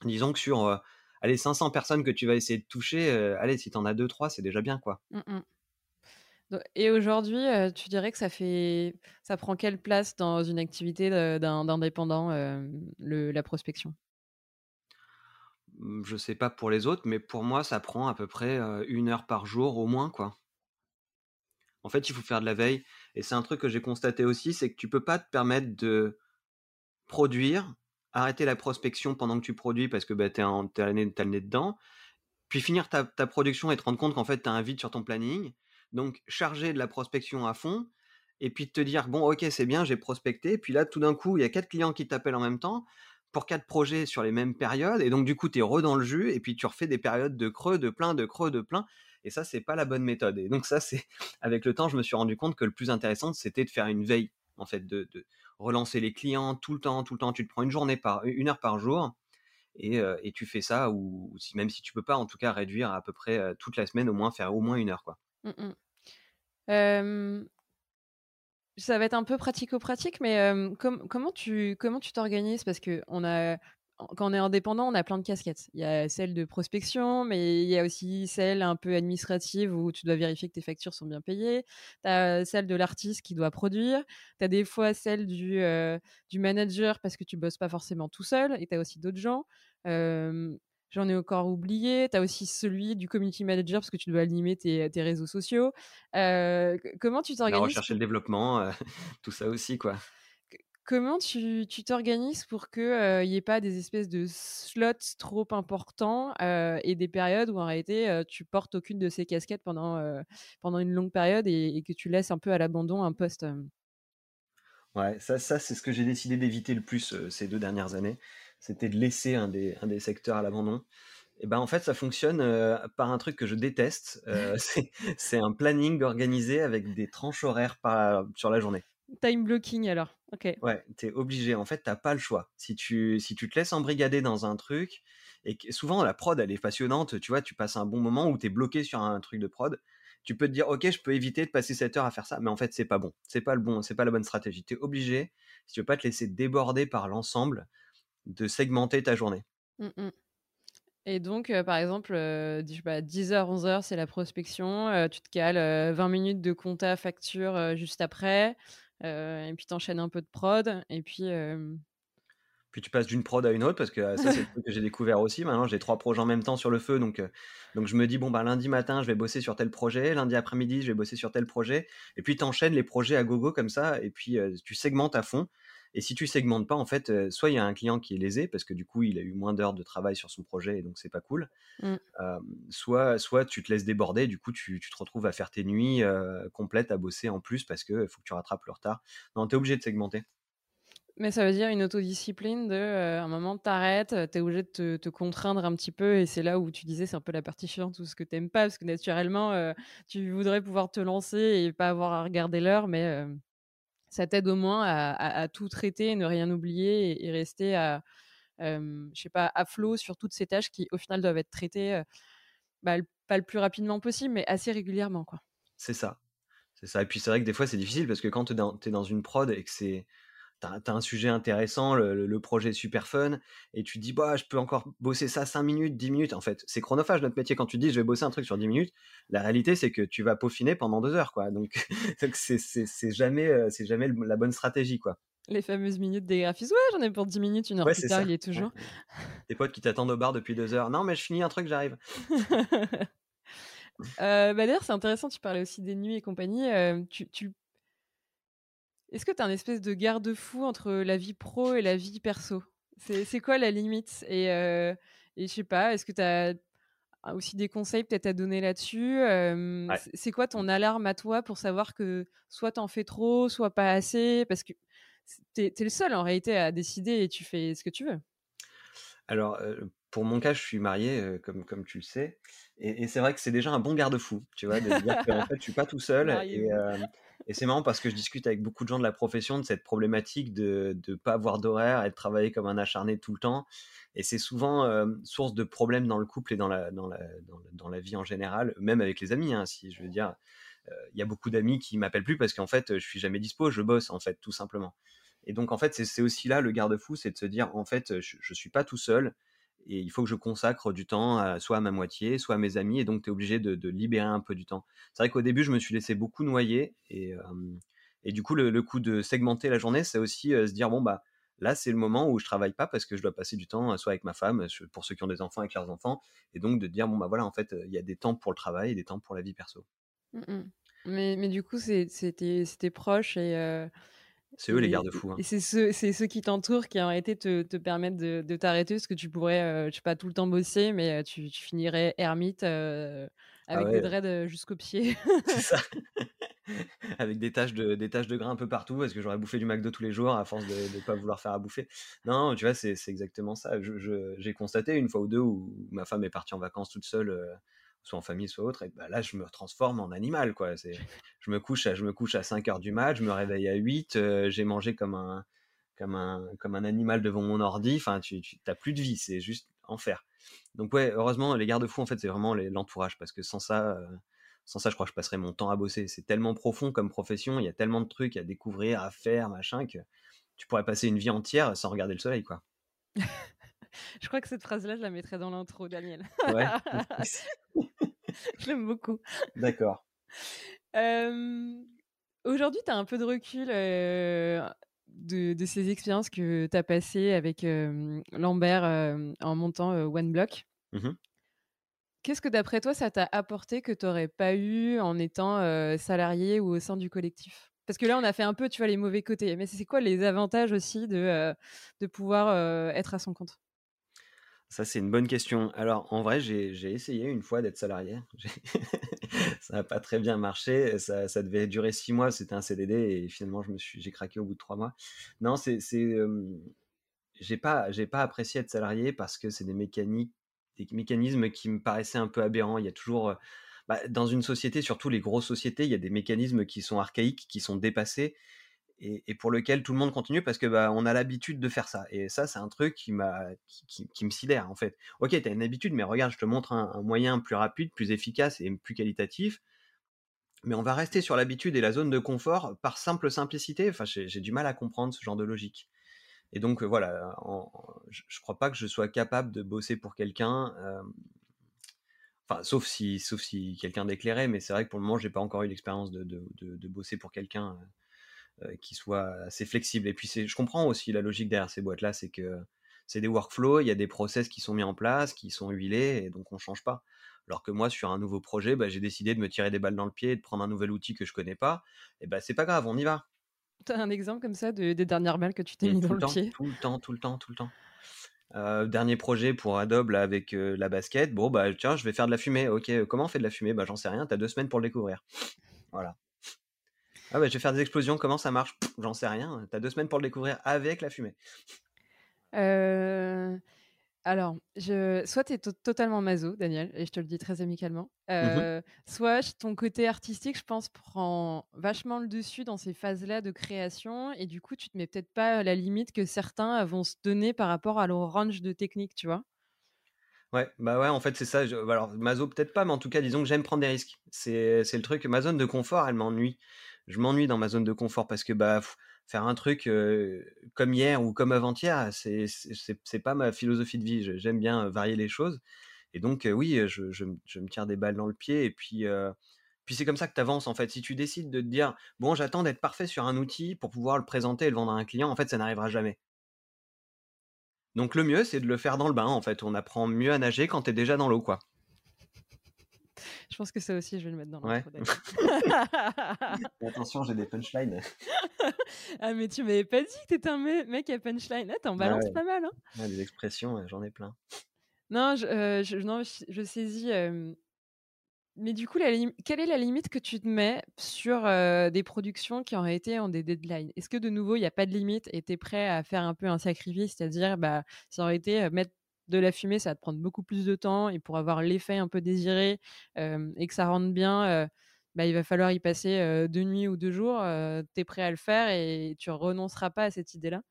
disons que sur euh, allez, 500 personnes que tu vas essayer de toucher, euh, allez, si tu en as 2-3, c'est déjà bien. quoi. Mmh, mmh. Et aujourd'hui, euh, tu dirais que ça fait, ça prend quelle place dans une activité d'un indépendant, la prospection? Je sais pas pour les autres, mais pour moi, ça prend à peu près une heure par jour au moins, quoi. En fait, il faut faire de la veille. Et c'est un truc que j'ai constaté aussi, c'est que tu peux pas te permettre de produire, arrêter la prospection pendant que tu produis parce que bah, tu as, le nez dedans, puis finir ta, production et te rendre compte qu'en fait, tu as un vide sur ton planning. Donc, charger de la prospection à fond, et puis te dire, bon, ok, c'est bien, j'ai prospecté. Puis là, tout d'un coup, il y a quatre clients qui t'appellent en même temps pour quatre projets sur les mêmes périodes. Et donc, du coup, tu es dans le jus et puis tu refais des périodes de creux, de plein, de creux, de plein. Et ça, c'est pas la bonne méthode. Et donc, ça, c'est avec le temps, je me suis rendu compte que le plus intéressant, c'était de faire une veille, en fait, de, relancer les clients tout le temps, tout le temps. Tu te prends une journée par une heure par jour. Et, tu fais ça, ou si, même si tu peux pas, en tout cas, réduire à peu près toute la semaine, au moins faire au moins une heure. Quoi. Mmh ça va être un peu pratico-pratique, mais comment tu comment tu t'organises? Parce que quand on est indépendant, on a plein de casquettes. Il y a celle de prospection, mais il y a aussi celle un peu administrative où tu dois vérifier que tes factures sont bien payées. Tu as celle de l'artiste qui doit produire. Tu as des fois celle du, du manager parce que tu bosses pas forcément tout seul et tu as aussi d'autres gens. J'en ai encore oublié. Tu as aussi celui du community manager parce que tu dois animer tes, tes réseaux sociaux. comment tu t'organises La recherche et le développement, tout ça aussi, quoi. Comment tu t'organises pour qu'il n'y ait pas des espèces de slots trop importants et des périodes où en réalité tu portes aucune de ces casquettes pendant, pendant une longue période et, que tu laisses un peu à l'abandon un poste? Ouais, ça, ça c'est ce que j'ai décidé d'éviter le plus ces deux dernières années. C'était de laisser un des, un des secteurs à l'abandon. Et ben en fait, ça fonctionne par un truc que je déteste. c'est un planning organisé avec des tranches horaires par, sur la journée. Time blocking alors. Ok. Ouais, t'es obligé. En fait, t'as pas le choix. Si tu, si tu te laisses embrigader dans un truc, et souvent la prod, elle est passionnante, tu vois, tu passes un bon moment où t'es bloqué sur un truc de prod, tu peux te dire, ok, je peux éviter de passer cette heure à faire ça, mais en fait, c'est pas bon. C'est pas le bon, c'est pas la bonne stratégie. T'es obligé, si tu veux pas te laisser déborder par l'ensemble, de segmenter ta journée. Mmh et donc, euh, par exemple, euh, 10h, 11h, c'est la prospection. Euh, tu te cales 20 minutes de compta facture juste après. Et puis t'enchaînes un peu de prod, et puis. Puis tu passes d'une prod à une autre parce que euh, ça c'est le truc que j'ai découvert aussi. Maintenant j'ai trois projets en même temps sur le feu, donc donc je me dis bon bah lundi matin je vais bosser sur tel projet, lundi après-midi je vais bosser sur tel projet, et puis t'enchaînes les projets à gogo comme ça, et puis tu segmentes à fond. Et si tu segmentes pas, en fait, soit il y a un client qui est lésé parce que du coup, il a eu moins d'heures de travail sur son projet et donc c'est pas cool. Mmh. soit, soit tu te laisses déborder, du coup, tu, te retrouves à faire tes nuits complètes à bosser en plus parce qu'il faut que tu rattrapes le retard. Non, tu es obligé de segmenter. Mais ça veut dire une autodiscipline de un moment t'arrêtes, tu es obligé de te, contraindre un petit peu et c'est là où tu disais c'est un peu la partie chiante tout ce que t'aimes pas parce que naturellement tu voudrais pouvoir te lancer et pas avoir à regarder l'heure mais ça t'aide au moins à, tout traiter, ne rien oublier et, rester à, je sais pas, à flot sur toutes ces tâches qui, au final, doivent être traitées, bah, pas le plus rapidement possible, mais assez régulièrement. C'est ça. C'est ça. Et puis, c'est vrai que des fois, c'est difficile parce que quand tu es, dans une prod et que c'est t'as as un sujet intéressant, le, projet est super fun, et tu te dis, bah, je peux encore bosser ça 5 minutes, 10 minutes. En fait, c'est chronophage notre métier. Quand tu dis, je vais bosser un truc sur 10 minutes, la réalité, c'est que tu vas peaufiner pendant 2 heures, quoi. Donc, c'est jamais, euh, c'est jamais la bonne stratégie, quoi. Les fameuses minutes des graphistes. Ouais, j'en ai pour 10 minutes, une heure plus tard, il est toujours. Tes potes qui t'attendent au bar depuis 2 heures. Non, mais je finis un truc, j'arrive. euh, bah D'ailleurs, c'est intéressant, tu parlais aussi des nuits et compagnie. Euh, tu, tu est-ce que tu as un espèce de garde-fou entre la vie pro et la vie perso? C'est quoi la limite? Et, euh, et je sais pas, est-ce que tu as aussi des conseils peut-être à donner là-dessus? C'est quoi ton alarme à toi pour savoir que soit tu en fais trop, soit pas assez? Parce que tu es, le seul en réalité à décider et tu fais ce que tu veux. Alors, pour mon cas, je suis marié, comme, comme tu le sais. Et, c'est vrai que c'est déjà un bon garde-fou, tu vois, de dire que en fait, je suis pas tout seul. et, et c'est marrant parce que je discute avec beaucoup de gens de la profession de cette problématique de ne pas avoir d'horaire et de travailler comme un acharné tout le temps. Et c'est souvent source de problèmes dans le couple et dans la, dans la, dans la, vie en général, même avec les amis. Hein, si je veux dire, il y a beaucoup d'amis qui m'appellent plus parce qu'en fait, je suis jamais dispo, je bosse en fait, tout simplement. Et donc en fait, c'est aussi là le garde-fou, c'est de se dire en fait, je, je suis pas tout seul et il faut que je consacre du temps soit à ma moitié, soit à mes amis, et donc tu es obligé de, libérer un peu du temps. C'est vrai qu'au début, je me suis laissé beaucoup noyer, et, et du coup, le, coup de segmenter la journée, c'est aussi se dire, bon, bah là, c'est le moment où je travaille pas parce que je dois passer du temps soit avec ma femme, pour ceux qui ont des enfants, avec leurs enfants, et donc de dire, bon, bah voilà, en fait, il y a des temps pour le travail et des temps pour la vie perso. Mmh mais, mais, du coup, c'était proche et c'est eux les garde-fous. Hein. Et c'est ceux, ceux, qui t'entourent qui en été te, te permettre de, de t'arrêter parce que tu pourrais, euh, je sais pas, tout le temps bosser, mais euh, tu, tu, finirais ermite euh, ah avec des dreads jusqu'au pied. c'est ça. avec des taches, de, des taches de gras un peu partout parce que j'aurais bouffé du McDo tous les jours à force de ne pas vouloir faire à bouffer. Non, tu vois, c'est exactement ça. J'ai constaté une fois ou deux où ma femme est partie en vacances toute seule soit en famille, soit autre, et bah là, je me transforme en animal, quoi. C'est, je me couche, à, je me couche à 5 heures du mat, je me réveille à 8, euh, j'ai mangé comme un, comme un, comme un animal devant mon ordi. Enfin, tu, tu plus de vie, c'est juste enfer. Donc ouais, heureusement, les garde-fous, en fait, c'est vraiment l'entourage, parce que sans ça, euh, sans ça, je crois que je passerais mon temps à bosser. C'est tellement profond comme profession, il y a tellement de trucs à découvrir, à faire, machin, que tu pourrais passer une vie entière sans regarder le soleil, quoi. Je crois que cette phrase-là, je la mettrais dans l'intro, Daniel. Ouais. je l'aime beaucoup. D'accord. Aujourd'hui, tu as un peu de recul de, ces expériences que tu as passées avec Lambert en montant OneBlock. Mmh Qu'est-ce que d'après toi, ça t'a apporté que tu aurais pas eu en étant, salarié ou au sein du collectif? Parce que là, on a fait un peu, tu vois, les mauvais côtés, mais c'est quoi les avantages aussi de, de pouvoir, être à son compte? Ça, c'est une bonne question. Alors, en vrai, j'ai essayé une fois d'être salarié. Ça n'a pas très bien marché. Ça ça devait durer 6 mois, c'était un CDD et finalement, j'ai craqué au bout de 3 mois. Non, c'est hem, j'ai pas pas apprécié être salarié parce que c'est des mécaniques des mécanismes qui me paraissaient un peu aberrants. Il y a toujours, bah, dans une société, surtout les grosses sociétés, il y a des mécanismes qui sont archaïques, qui sont dépassés et, pour lequel tout le monde continue parce que bah, on a l'habitude de faire ça. Et ça, c'est un truc qui, m'a, qui, me sidère en fait. Ok, tu as une habitude, mais regarde, je te montre un, moyen plus rapide, plus efficace et plus qualitatif. Mais on va rester sur l'habitude et la zone de confort par simple simplicité. Enfin, j'ai, du mal à comprendre ce genre de logique. Et donc voilà, en, je, je crois pas que je sois capable de bosser pour quelqu'un. Euh, Enfin, sauf si, sauf si quelqu'un d'éclairé, mais c'est vrai que pour le moment, j'ai pas encore eu l'expérience de, de, bosser pour quelqu'un euh, qui soit assez flexible. Et puis, je comprends aussi la logique derrière ces boîtes-là, c'est que c'est des workflows, il y a des process qui sont mis en place, qui sont huilés, et donc on change pas. Alors que moi, sur un nouveau projet, bah, j'ai décidé de me tirer des balles dans le pied, de prendre un nouvel outil que je connais pas. Et bah, c'est pas grave, on y va. Tu as un exemple comme ça de, des dernières balles que tu t'es mis dans le, temps, pied? Tout le temps, tout le temps, tout le temps. Euh, dernier projet pour Adobe là, avec euh, la basket. Bon, bah tiens, je vais faire de la fumée. Ok, comment on fait de la fumée? Bah j'en sais rien, t'as deux semaines pour le découvrir. Voilà. Ah bah je vais faire des explosions, comment ça marche? J'en sais rien, t'as deux semaines pour le découvrir avec la fumée. Euh... Alors, je... soit tu es totalement maso, Daniel, et je te le dis très amicalement. Euh, mmh soit ton côté artistique, je pense, prend vachement le dessus dans ces phases-là de création, et du coup, tu te mets peut-être pas à la limite que certains vont se donner par rapport à leur range de technique, tu vois? Ouais, bah ouais, en fait, c'est ça. Je... Alors, maso, peut-être pas, mais en tout cas, disons que j'aime prendre des risques. C'est le truc. Ma zone de confort, elle m'ennuie. Je m'ennuie dans ma zone de confort parce que, bah, faire un truc comme hier ou comme avant-hier, c'est c'est pas ma philosophie de vie. J'aime bien varier les choses. Et donc, oui, je, je, je, me tire des balles dans le pied. Et puis, puis c'est comme ça que tu avances, en fait. Si tu décides de te dire, bon, j'attends d'être parfait sur un outil pour pouvoir le présenter et le vendre à un client, en fait, ça n'arrivera jamais. Donc, le mieux, c'est de le faire dans le bain, en fait. On apprend mieux à nager quand tu es déjà dans l'eau, quoi. Je pense que ça aussi, je vais le mettre dans ouais. Attention, j'ai des punchlines. ah, mais tu m'avais pas dit que t'étais un mec à punchline. Ah, t'en balances ouais. pas mal. Hein ouais, des expressions, j'en ai plein. Non, je, euh, je, non, je, je saisis. Euh... Mais du coup, la quelle est la limite que tu te mets sur euh, des productions qui auraient été en des deadlines? Est-ce que de nouveau, il n'y a pas de limite et tu es prêt à faire un peu un sacrifice C'est-à-dire, bah, ça aurait été mettre de la fumée, ça va te prendre beaucoup plus de temps et pour avoir l'effet un peu désiré et que ça rentre bien, bah, il va falloir y passer deux nuits ou deux jours. tu es prêt à le faire et tu renonceras pas à cette idée-là?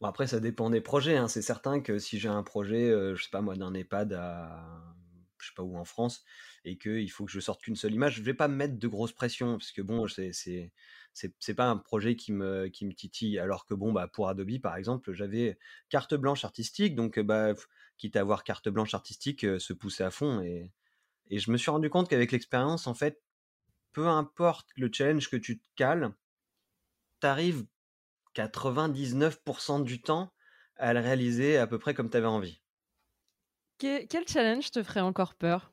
Bon, Après, ça dépend des projets. Hein. C'est certain que si j'ai un projet, je sais pas moi, d'un EHPAD à je sais pas où en France et qu'il faut que je sorte qu'une seule image, je vais pas me mettre de grosses pressions parce que bon, c'est c'est pas un projet qui me, titille. Alors que bon, bah, pour Adobe, par exemple, j'avais carte blanche artistique, donc bah, quitte à avoir carte blanche artistique, se pousser à fond. Et, et je me suis rendu compte qu'avec l'expérience, en fait, peu importe le challenge que tu te cales, t'arrives 99% du temps à le réaliser à peu près comme tu avais envie. quel challenge te ferait encore peur?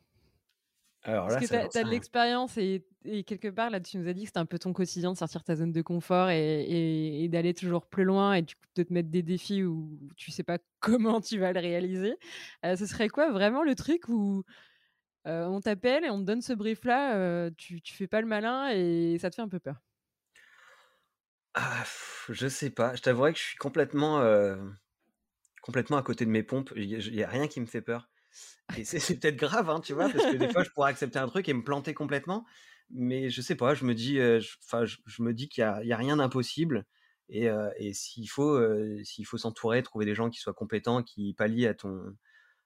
Alors Parce que tu as, de l'expérience et, et, quelque part, là, tu nous as dit que c'était un peu ton quotidien de sortir ta zone de confort et, et, et d'aller toujours plus loin et du coup, de te mettre des défis où tu sais pas comment tu vas le réaliser. Euh, ce serait quoi vraiment le truc où euh, on t'appelle et on te donne ce brief-là, euh, tu, tu fais pas le malin et ça te fait un peu peur? Ah, Je sais pas. Je t'avouerais que je suis complètement, complètement à côté de mes pompes. Il n'y a, a rien qui me fait peur. C'est peut-être grave, hein, tu vois, parce que des fois, je pourrais accepter un truc et me planter complètement. Mais je sais pas, je me dis, je, me dis qu'il n'y a, rien d'impossible. Et, euh, s'il faut, euh, faut s'entourer, trouver des gens qui soient compétents, qui pallient à ton,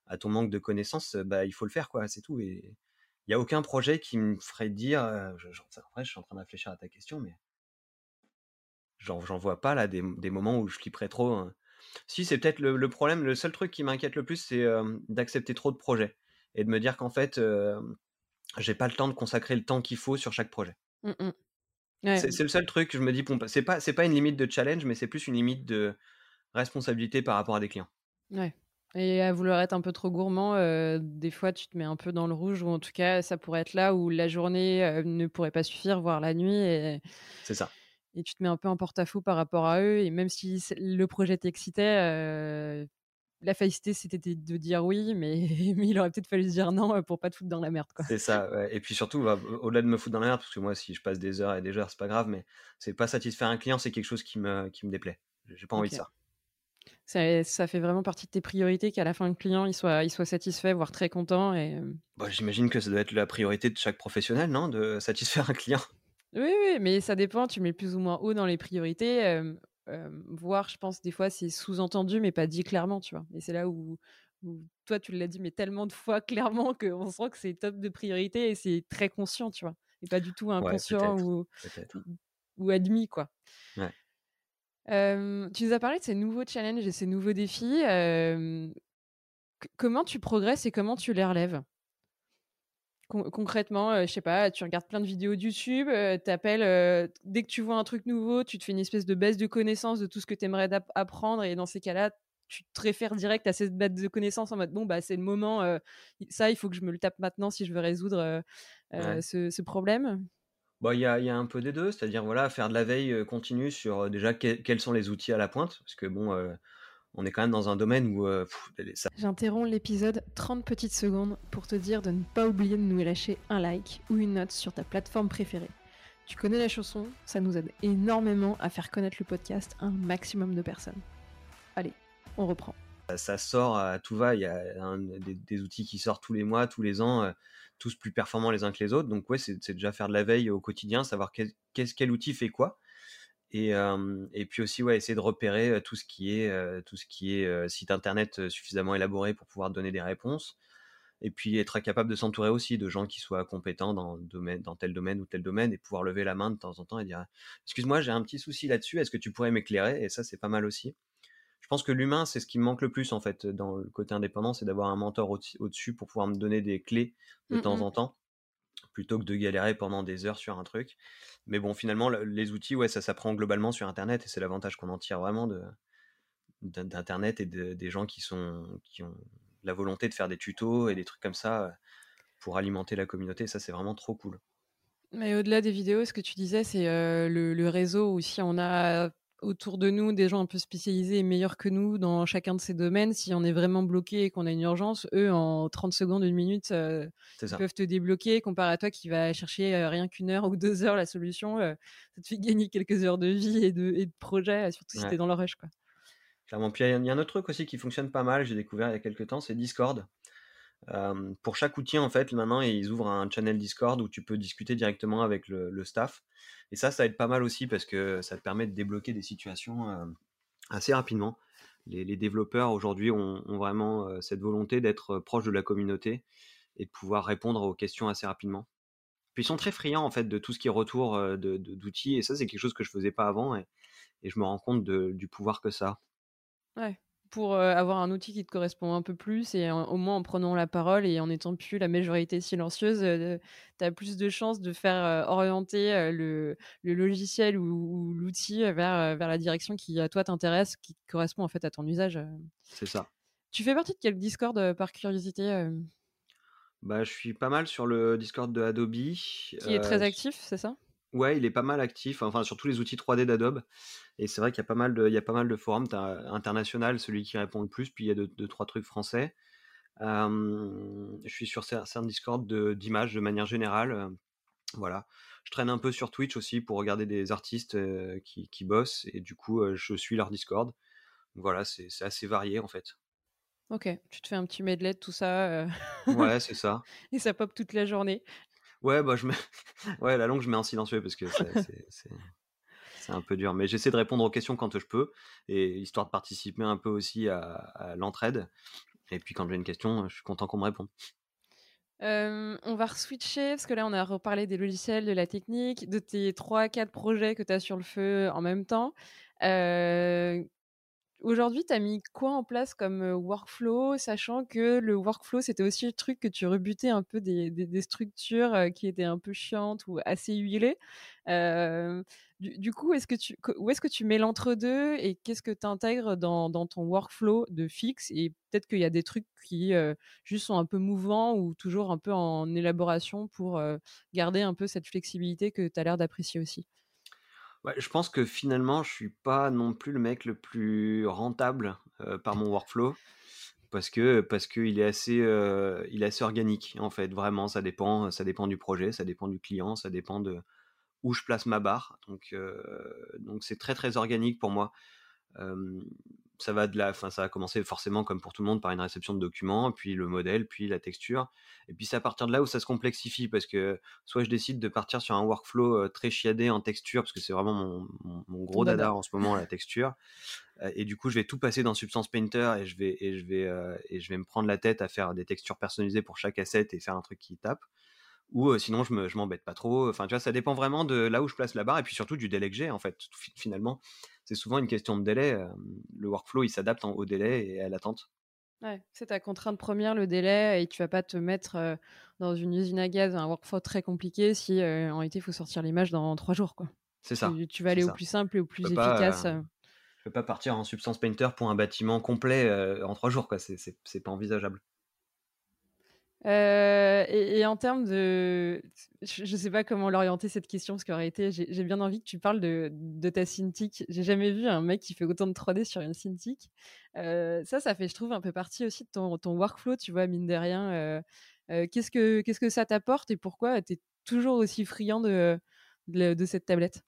à ton manque de connaissances, bah, il faut le faire, quoi, c'est tout. Et il n'y a aucun projet qui me ferait dire, je, je, après, je suis en train de réfléchir à ta question, mais j'en vois pas là des, des, moments où je flipperais trop. Hein. Si, c'est peut-être le, le, problème. Le seul truc qui m'inquiète le plus, c'est euh, d'accepter trop de projets et de me dire qu'en fait, euh, j'ai pas le temps de consacrer le temps qu'il faut sur chaque projet. Mmh ouais. C'est le seul truc. Je me dis, bon, c'est pas, c'est pas une limite de challenge, mais c'est plus une limite de responsabilité par rapport à des clients. Ouais. Et à vouloir être un peu trop gourmand, euh, des fois tu te mets un peu dans le rouge ou en tout cas ça pourrait être là où la journée euh, ne pourrait pas suffire, voire la nuit. Et, C'est ça. Et tu te mets un peu en porte-à-faux par rapport à eux. Et même si le projet t'excitait, euh, la facilité c'était de dire oui, mais, mais il aurait peut-être fallu se dire non pour pas te foutre dans la merde. C'est ça, ouais. Et puis surtout, bah, au-delà de me foutre dans la merde, parce que moi, si je passe des heures et des heures, c'est pas grave, mais c'est pas satisfaire un client, c'est quelque chose qui me, qui me déplaît. J'ai pas envie de ça. Ça, ça fait vraiment partie de tes priorités qu'à la fin le client il soit, il soit satisfait, voire très content. Et, Bah, j'imagine que ça doit être la priorité de chaque professionnel, non? De satisfaire un client? Oui, oui, mais ça dépend, tu mets plus ou moins haut dans les priorités. voire, je pense, des fois, c'est sous-entendu, mais pas dit clairement, tu vois? Et c'est là où où toi, tu l'as dit, mais tellement de fois clairement qu'on sent que c'est top de priorité et c'est très conscient, tu vois? Et pas du tout inconscient ou ou admis, quoi. Ouais. Tu nous as parlé de ces nouveaux challenges et ces nouveaux défis, comment tu progresses et comment tu les relèves? Con concrètement, heu, je sais pas, tu regardes plein de vidéos de YouTube, heu, tu appelles, dès que tu vois un truc nouveau, tu te fais une espèce de base de connaissances de tout ce que tu aimerais apprendre et dans ces cas-là, tu te réfères direct à cette base de connaissances en mode: «Bon, bah, c'est le moment, ça, il faut que je me le tape maintenant si je veux résoudre, Ouais. ce ce problème». Bah, il y a il y a un peu des 2, c'est-à-dire, voilà, faire de la veille, continue sur, déjà quels quels sont les outils à la pointe. Parce que bon, on est quand même dans un domaine où, ça J'interromps l'épisode 30 petites secondes pour te dire de ne pas oublier de nous lâcher un like ou une note sur ta plateforme préférée. Tu connais la chanson, ça nous aide énormément à faire connaître le podcast à un maximum de personnes. Allez, on reprend. ça sort à tout va. Il y a un des des outils qui sortent tous les mois, tous les ans, heu, tous plus performants les uns que les autres. Donc ouais, c'est déjà faire de la veille au quotidien, savoir quel outil fait quoi et puis aussi, ouais, essayer de repérer, tout ce qui est, tout ce qui est, site internet, suffisamment élaboré pour pouvoir donner des réponses et puis être capable de s'entourer aussi de gens qui soient compétents dans domaine dans tel domaine ou tel domaine et pouvoir lever la main de temps en temps et dire: «Excuse-moi, j'ai un petit souci là-dessus, est-ce que tu pourrais m'éclairer?» et ça, c'est pas mal aussi. Je pense que l'humain, c'est ce qui me manque le plus en fait dans le côté indépendant, c'est d'avoir un mentor au-dessus pour pouvoir me donner des clés de Mmh temps en temps, plutôt que de galérer pendant des heures sur un truc. Mais bon, finalement, le les outils, ouais, ça s'apprend globalement sur internet et c'est l'avantage qu'on en tire vraiment d'internet et de des gens qui sont qui ont la volonté de faire des tutos et des trucs comme ça, heu, pour alimenter la communauté. Ça, c'est vraiment trop cool. Mais au-delà des vidéos, ce que tu disais, c'est, heu, le le réseau où si on a autour de nous des gens un peu spécialisés et meilleurs que nous dans chacun de ces domaines, si on est vraiment bloqué et qu'on a une urgence, eux, en 30 secondes, 1 minute, C'est ils ça. peuvent te débloquer comparé à toi qui va chercher, heu, rien qu'1 heure ou 2 heures la solution, heu, ça te fait gagner quelques heures de vie et de et de projet, surtout si tu es dans le rush, quoi. Clairement. Puis il y a il y a un autre truc aussi qui fonctionne pas mal, j'ai découvert il y a quelque temps, c'est Discord. Pour chaque outil, en fait, maintenant, ils ouvrent un channel Discord où tu peux discuter directement avec le le staff et ça, ça aide pas mal aussi parce que ça te permet de débloquer des situations, hem, assez rapidement. Les développeurs aujourd'hui ont vraiment, heu, cette volonté d'être, proches de la communauté et de pouvoir répondre aux questions assez rapidement. Puis ils sont très friands, en fait, de tout ce qui est retour, d'outils et ça, c'est quelque chose que je faisais pas avant et je me rends compte du pouvoir que ça a. Ouais, pour, heu, avoir un outil qui te correspond un peu plus et en au moins en prenant la parole et en étant plus la majorité silencieuse, heu, tu as plus de chances de faire, heu, orienter, heu, le le logiciel ou ou l'outil vers, vers la direction qui, à toi, t'intéresse, qui correspond, en fait, à ton usage. C'est ça. Tu fais partie de quel Discord, par curiosité? Bah, je suis pas mal sur le Discord de Adobe, Qui est très actif, c'est ça? Ouais, il est pas mal actif, enfin, sur tous les outils 3D d'Adobe et c'est vrai qu'il y a pas mal de il y a pas mal de forums. International, celui qui répond le plus, puis il y a 2-2-3 trucs français. Je suis sur certains Discord d'images de manière générale, heu, voilà. Je traîne un peu sur Twitch aussi pour regarder des artistes, heu, qui qui bossent et du coup, heu, je suis leur Discord. Voilà, c'est assez varié, en fait. OK, tu te fais un petit medley de tout ça, heu Ouais, c'est ça. et ça pop toute la journée. Ouais, bah, je mets ouais, la longue, je mets en silencieux parce que c'est un peu dur, mais j'essaie de répondre aux questions quand je peux et histoire de participer un peu aussi à l'entraide et puis quand j'ai une question, je suis content qu'on me réponde. On va re-switcher parce que là, on a reparlé des logiciels, de la technique, de tes 3-4 projets que tu as sur le feu en même temps. Aujourd'hui, tu as mis quoi en place comme workflow, sachant que le workflow, c'était aussi le truc que tu rebutais un peu des, structures qui étaient un peu chiantes ou assez huilées? du, coup, où est-ce que tu mets l'entre-deux et qu'est-ce que tu intègres dans, ton workflow de fixe? Et peut-être qu'il y a des trucs qui juste sont un peu mouvants ou toujours un peu en élaboration pour garder un peu cette flexibilité que tu as l'air d'apprécier aussi je pense que finalement, je suis pas non plus le mec le plus rentable par mon workflow parce que parce qu'il est assez il est assez organique en fait. Vraiment, ça dépend ça dépend du projet, ça dépend du client, ça dépend de où je place ma barre. Donc donc c'est très très organique pour moi ça va de la, fin, ça va commencer forcément comme pour tout le monde par une réception de documents, puis le modèle, puis la texture, et puis c'est à partir de là où ça se complexifie parce que soit je décide de partir sur un workflow très chiadé en texture parce que c'est vraiment mon, gros dada en ce moment la texture, et du coup je vais tout passer dans Substance Painter et je vais et je vais et je vais me prendre la tête à faire des textures personnalisées pour chaque asset et faire un truc qui tape ou sinon je me, je m'embête pas trop. Enfin, tu vois, ça dépend vraiment de là où je place la barre et puis surtout du délai que j'ai en fait. Finalement, c'est souvent une question de délai. le workflow, il s'adapte au délai et à l'attente. Ouais, c'est ta contrainte première, le délai, et tu vas pas te mettre dans une usine à gaz, un workflow très compliqué si en été il faut sortir l'image dans trois jours, quoi. C'est ça. Tu, vas aller au plus simple et au plus efficace. Pas, je peux pas partir en Substance Painter pour un bâtiment complet en trois jours, quoi. C'est pas envisageable. Euh, et, en termes de, je ne sais pas comment l'orienter cette question parce qu'en réalité, j'ai bien envie que tu parles de, ta Cintiq. J'ai jamais vu un mec qui fait autant de 3D sur une Cintiq. Euh, ça, ça fait, je trouve, un peu partie aussi de ton, ton workflow, tu vois, mine de rien. Euh, qu'est-ce que qu'est-ce que ça t'apporte et pourquoi tu es toujours aussi friand de, de cette tablette?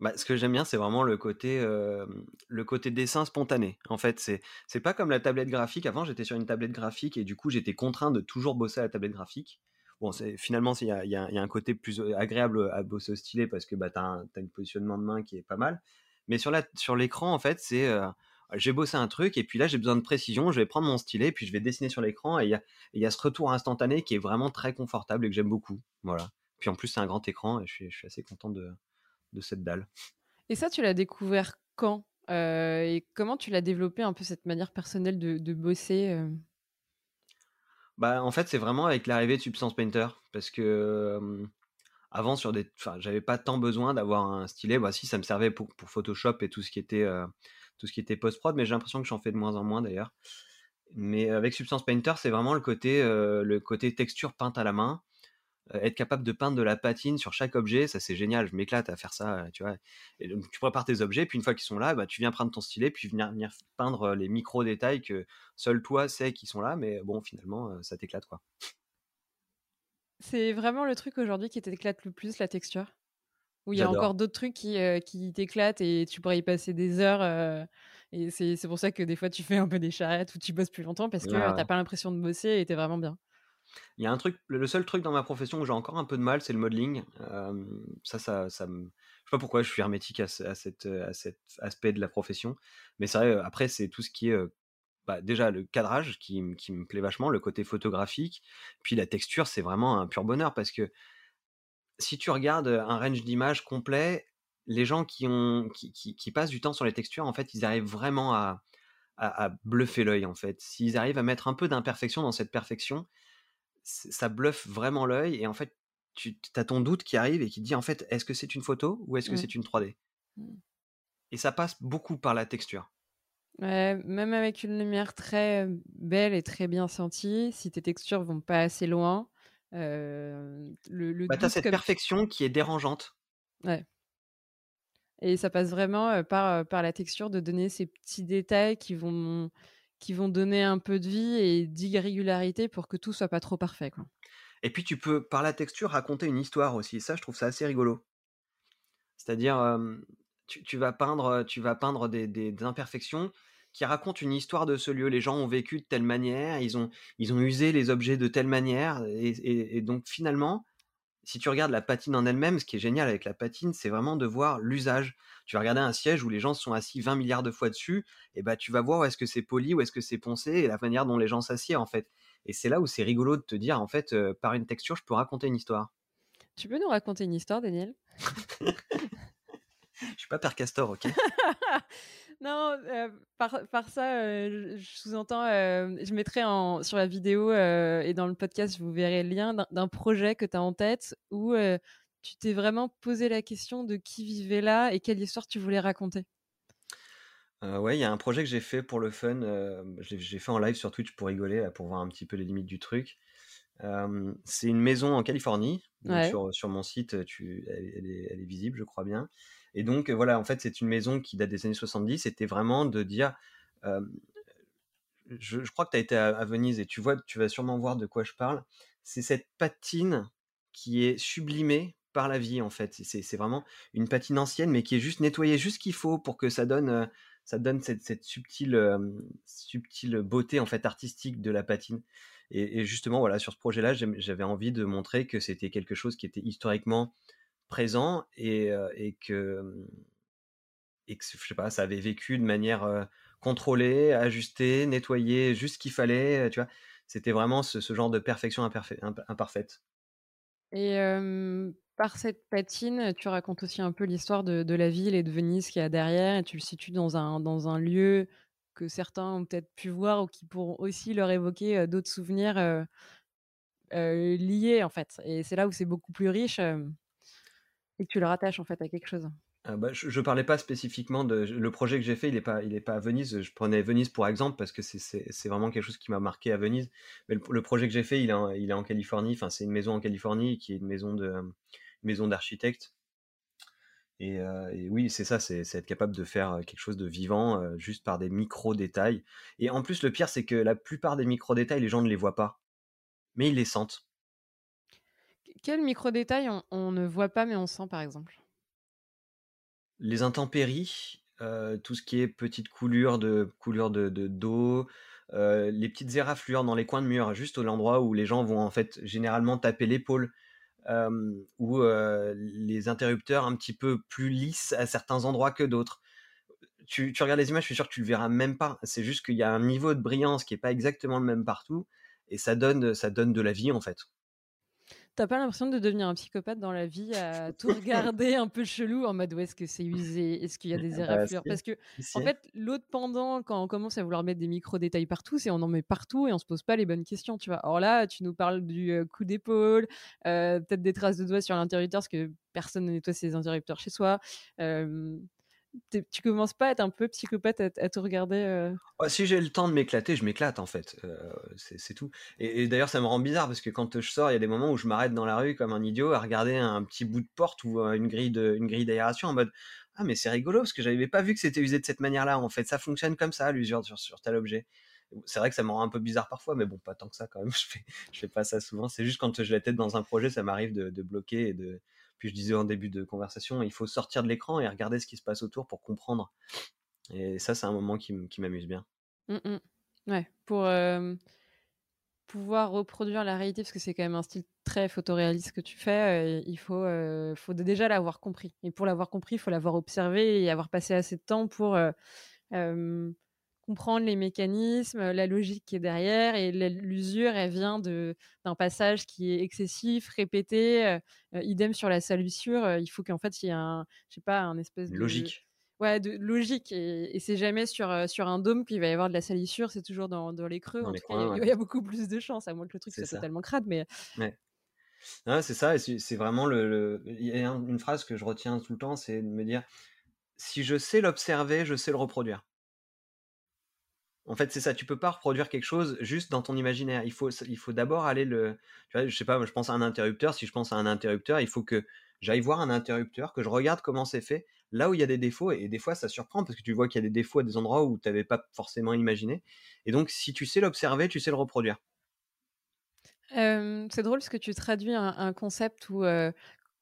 Bah, ce que j'aime bien, c'est vraiment le côté, le côté dessin spontané. En fait, c'est c'est pas comme la tablette graphique. Avant, j'étais sur une tablette graphique et du coup, j'étais contraint de toujours bosser à la tablette graphique. Bon, finalement, il y a, y, y a, un côté plus agréable à bosser au stylet parce que bah, tu as, un positionnement de main qui est pas mal. Mais sur l'écran, sur en fait, c'est j'ai bossé un truc et puis là, j'ai besoin de précision. Je vais prendre mon stylet puis je vais dessiner sur l'écran et il y a, y a ce retour instantané qui est vraiment très confortable et que j'aime beaucoup. Voilà. Puis en plus, c'est un grand écran et je suis, je suis assez content de, de cette dalle. Et ça, tu l'as découvert quand euh, Et comment tu l'as développé un peu cette manière personnelle de, bosser euh? Bah, en fait, c'est vraiment avec l'arrivée de Substance Painter, parce que avant, sur des, j'avais pas tant besoin d'avoir un stylet. Bah, si, ça me servait pour, pour Photoshop et tout ce qui était, euh, tout ce qui était post prod, mais j'ai l'impression que j'en fais de moins en moins d'ailleurs. Mais avec Substance Painter, c'est vraiment le côté, le côté texture peinte à la main. Euh, être capable de peindre de la patine sur chaque objet, ça c'est génial, je m'éclate à faire ça, euh, tu vois. Et donc tu prépares tes objets, puis une fois qu'ils sont là, bah, tu viens prendre ton stylet, puis venir, venir peindre euh, les micro détails que seul toi sais qu'ils sont là, mais bon finalement ça t'éclate quoi. C'est vraiment le truc aujourd'hui qui t'éclate le plus, la texture? Ou il y a encore d'autres trucs qui, qui t'éclatent et tu pourrais y passer des heures et c'est pour ça que des fois tu fais un peu des charrettes ou tu bosses plus longtemps parce que tu t'as pas l'impression de bosser et t'es vraiment bien? Il y a un truc, le seul truc dans ma profession où j'ai encore un peu de mal, c'est le modeling. ça, ça, ça me... Je sais pas pourquoi je suis hermétique à, cette, à cet aspect de la profession, mais c'est vrai, après, c'est tout ce qui est bah, déjà le cadrage qui, qui, me plaît vachement, le côté photographique, puis la texture, c'est vraiment un pur bonheur parce que si tu regardes un range d'images complet, les gens qui, ont, qui, qui, passent du temps sur les textures, en fait, ils arrivent vraiment à, à, à bluffer l'œil, en fait. S'ils arrivent à mettre un peu d'imperfection dans cette perfection, ça bluffe vraiment l'œil et en fait tu as ton doute qui arrive et qui dit en fait est-ce que c'est une photo ou est-ce que mmh. c'est une 3D mmh. et ça passe beaucoup par la texture même avec une lumière très belle et très bien sentie si tes textures vont pas assez loin le, le bah, as cette perfection qui est dérangeante ouais et ça passe vraiment par, par la texture de donner ces petits détails qui vont qui vont donner un peu de vie et d'irrégularité pour que tout soit pas trop parfait. Et puis tu peux, par la texture, raconter une histoire aussi. Ça, je trouve ça assez rigolo. C'est-à-dire, tu, vas peindre, tu vas peindre des, imperfections qui racontent une histoire de ce lieu. Les gens ont vécu de telle manière, ils ont usé les objets de telle manière. et donc finalement, si tu regardes la patine en elle-même, ce qui est génial avec la patine, c'est vraiment de voir l'usage. Tu vas regarder un siège où les gens sont assis 20 milliards de fois dessus, et bah tu vas voir où est-ce que c'est poli, où est-ce que c'est poncé, et la manière dont les gens s'assiedent en fait. Et c'est là où c'est rigolo de te dire, en fait, euh, par une texture, je peux raconter une histoire. Tu peux nous raconter une histoire, Daniel? Je suis pas Père Castor, ok? Non, euh, par, ça, je, sous-entends, je mettrai en, sur la vidéo et dans le podcast, vous verrez le lien d'un projet que tu as en tête où tu t'es vraiment posé la question de qui vivait là et quelle histoire tu voulais raconter. ouais, il y a un projet que j'ai fait pour le fun. j'ai fait en live sur Twitch pour rigoler, pour voir un petit peu les limites du truc. c'est une maison en Californie. sur, sur, mon site, tu, elle, est, elle, est, visible, je crois bien. Et donc, voilà, en fait, c'est une maison qui date des années 70. C'était vraiment de dire. je, crois que tu as été à, Venise et tu vois, tu vas sûrement voir de quoi je parle. C'est cette patine qui est sublimée par la vie, en fait. C'est vraiment une patine ancienne, mais qui est juste nettoyée juste qu'il faut pour que ça donne, ça donne cette, subtile, subtile beauté, en fait, artistique de la patine. Et, et justement, voilà, sur ce projet-là, j'avais envie de montrer que c'était quelque chose qui était historiquement présent et, que que je sais pas, ça avait vécu de manière contrôlée, ajustée, nettoyée, juste ce qu'il fallait, tu vois? C'était vraiment ce, genre de perfection imparfaite. Et par cette patine, tu racontes aussi un peu l'histoire de, la ville et de Venise qui a derrière, et tu le situes dans un, dans un lieu que certains ont peut-être pu voir ou qui pourront aussi leur évoquer d'autres souvenirs liés, en fait. Et c'est là où c'est beaucoup plus riche. Et tu le rattaches en fait à quelque chose. Ah bah, je, ne parlais pas spécifiquement de le projet que j'ai fait, il est pas, à Venise. Je prenais Venise pour exemple parce que c'est vraiment quelque chose qui m'a marqué à Venise. Mais le, projet que j'ai fait, il est en, il est Californie. Enfin, c'est une maison en Californie qui est une maison de, maison d'architecte. Et, euh, oui, c'est ça, c'est être capable de faire quelque chose de vivant euh, juste par des micro détails. Et en plus, le pire, c'est que la plupart des micro détails, les gens ne les voient pas, mais ils les sentent. Quel micro-détail on, ne voit pas mais on sent par exemple? Les intempéries, euh, tout ce qui est petites coulures de coulures de d'eau, euh, les petites éraflures dans les coins de mur, juste l'endroit où les gens vont en fait généralement taper l'épaule, euh, ou les interrupteurs un petit peu plus lisses à certains endroits que d'autres. Tu, tu, regardes les images, je suis sûr que tu le verras même pas. C'est juste qu'il y a un niveau de brillance qui est pas exactement le même partout, et ça donne ça donne de la vie en fait. T'as pas l'impression de devenir un psychopathe dans la vie à tout regarder un peu chelou en mode où est-ce que c'est usé, est-ce qu'il y a des bah, éraflures? Parce que en fait, l'autre pendant quand on commence à vouloir mettre des micro détails partout, c'est on en met partout et on se pose pas les bonnes questions, tu vois. Alors là, tu nous parles du euh, coup d'épaule, euh, peut-être des traces de doigts sur l'interrupteur parce que personne ne nettoie ses interrupteurs chez soi tu commences pas à être un peu psychopathe à, te regarder euh? Si j'ai le temps de m'éclater, je m'éclate en fait. Euh, c'est tout. Et, d'ailleurs, ça me rend bizarre parce que quand je sors, il y a des moments où je m'arrête dans la rue comme un idiot à regarder un petit bout de porte ou euh, une grille d'aération en mode ah mais c'est rigolo parce que j'avais pas vu que c'était usé de cette manière-là. En fait, ça fonctionne comme ça l'usure sur, tel objet. C'est vrai que ça me rend un peu bizarre parfois, mais bon, pas tant que ça quand même. Je fais, je fais pas ça souvent. C'est juste quand j'ai la tête dans un projet, ça m'arrive de bloquer et de, puis je disais en début de conversation, il faut sortir de l'écran et regarder ce qui se passe autour pour comprendre. Et ça, c'est un moment qui, m'amuse bien. Mmh, mmh. Ouais, pour pouvoir reproduire la réalité, parce que c'est quand même un style très photoréaliste que tu fais, il faut, faut déjà l'avoir compris. Et pour l'avoir compris, il faut l'avoir observé et avoir passé assez de temps pour comprendre les mécanismes, la logique qui est derrière. Et l'usure, elle vient d'un passage qui est excessif, répété. Euh, euh, idem sur la salissure. Euh, il faut qu'en fait, il y ait un, je sais pas, un espèce de. Logique. Ouais, de logique. Et, c'est jamais sur, sur un dôme qu'il va y avoir de la salissure, c'est toujours dans, dans les creux. en tout cas, il y, a beaucoup plus de chances, à moins que le truc soit totalement crade. Mais... Ouais. c'est ça, c'est vraiment le. Il y a une phrase que je retiens tout le temps, c'est de me dire si je sais l'observer, je sais le reproduire. En fait, c'est ça. Tu peux pas reproduire quelque chose juste dans ton imaginaire. Il faut, il faut d'abord aller le. Tu vois, je sais pas. je pense à un interrupteur. Si je pense à un interrupteur, il faut que j'aille voir un interrupteur, que je regarde comment c'est fait, là où il y a des défauts. Et, des fois, ça surprend parce que tu vois qu'il y a des défauts à des endroits où tu n'avais pas forcément imaginé. Et donc, si tu sais l'observer, tu sais le reproduire. c'est drôle parce que tu traduis un, concept où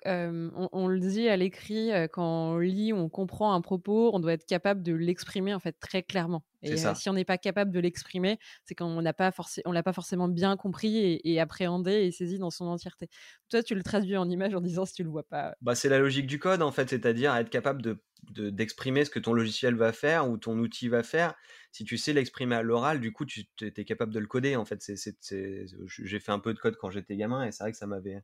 on, le dit à l'écrit, quand on lit, on comprend un propos, on doit être capable de l'exprimer en fait très clairement. Et si on n'est pas capable de l'exprimer, c'est qu'on n'a pas on l'a pas forcément bien compris et, appréhendé et saisi dans son entièreté. Toi, tu le traduis en image en disant si tu le vois pas. Bah, c'est la logique du code en fait, c'est-à-dire être capable de d'exprimer ce que ton logiciel va faire ou ton outil va faire. Si tu sais l'exprimer à l'oral, du coup, tu es capable de le coder. En fait, j'ai fait un peu de code quand j'étais gamin et c'est vrai que ça m'avait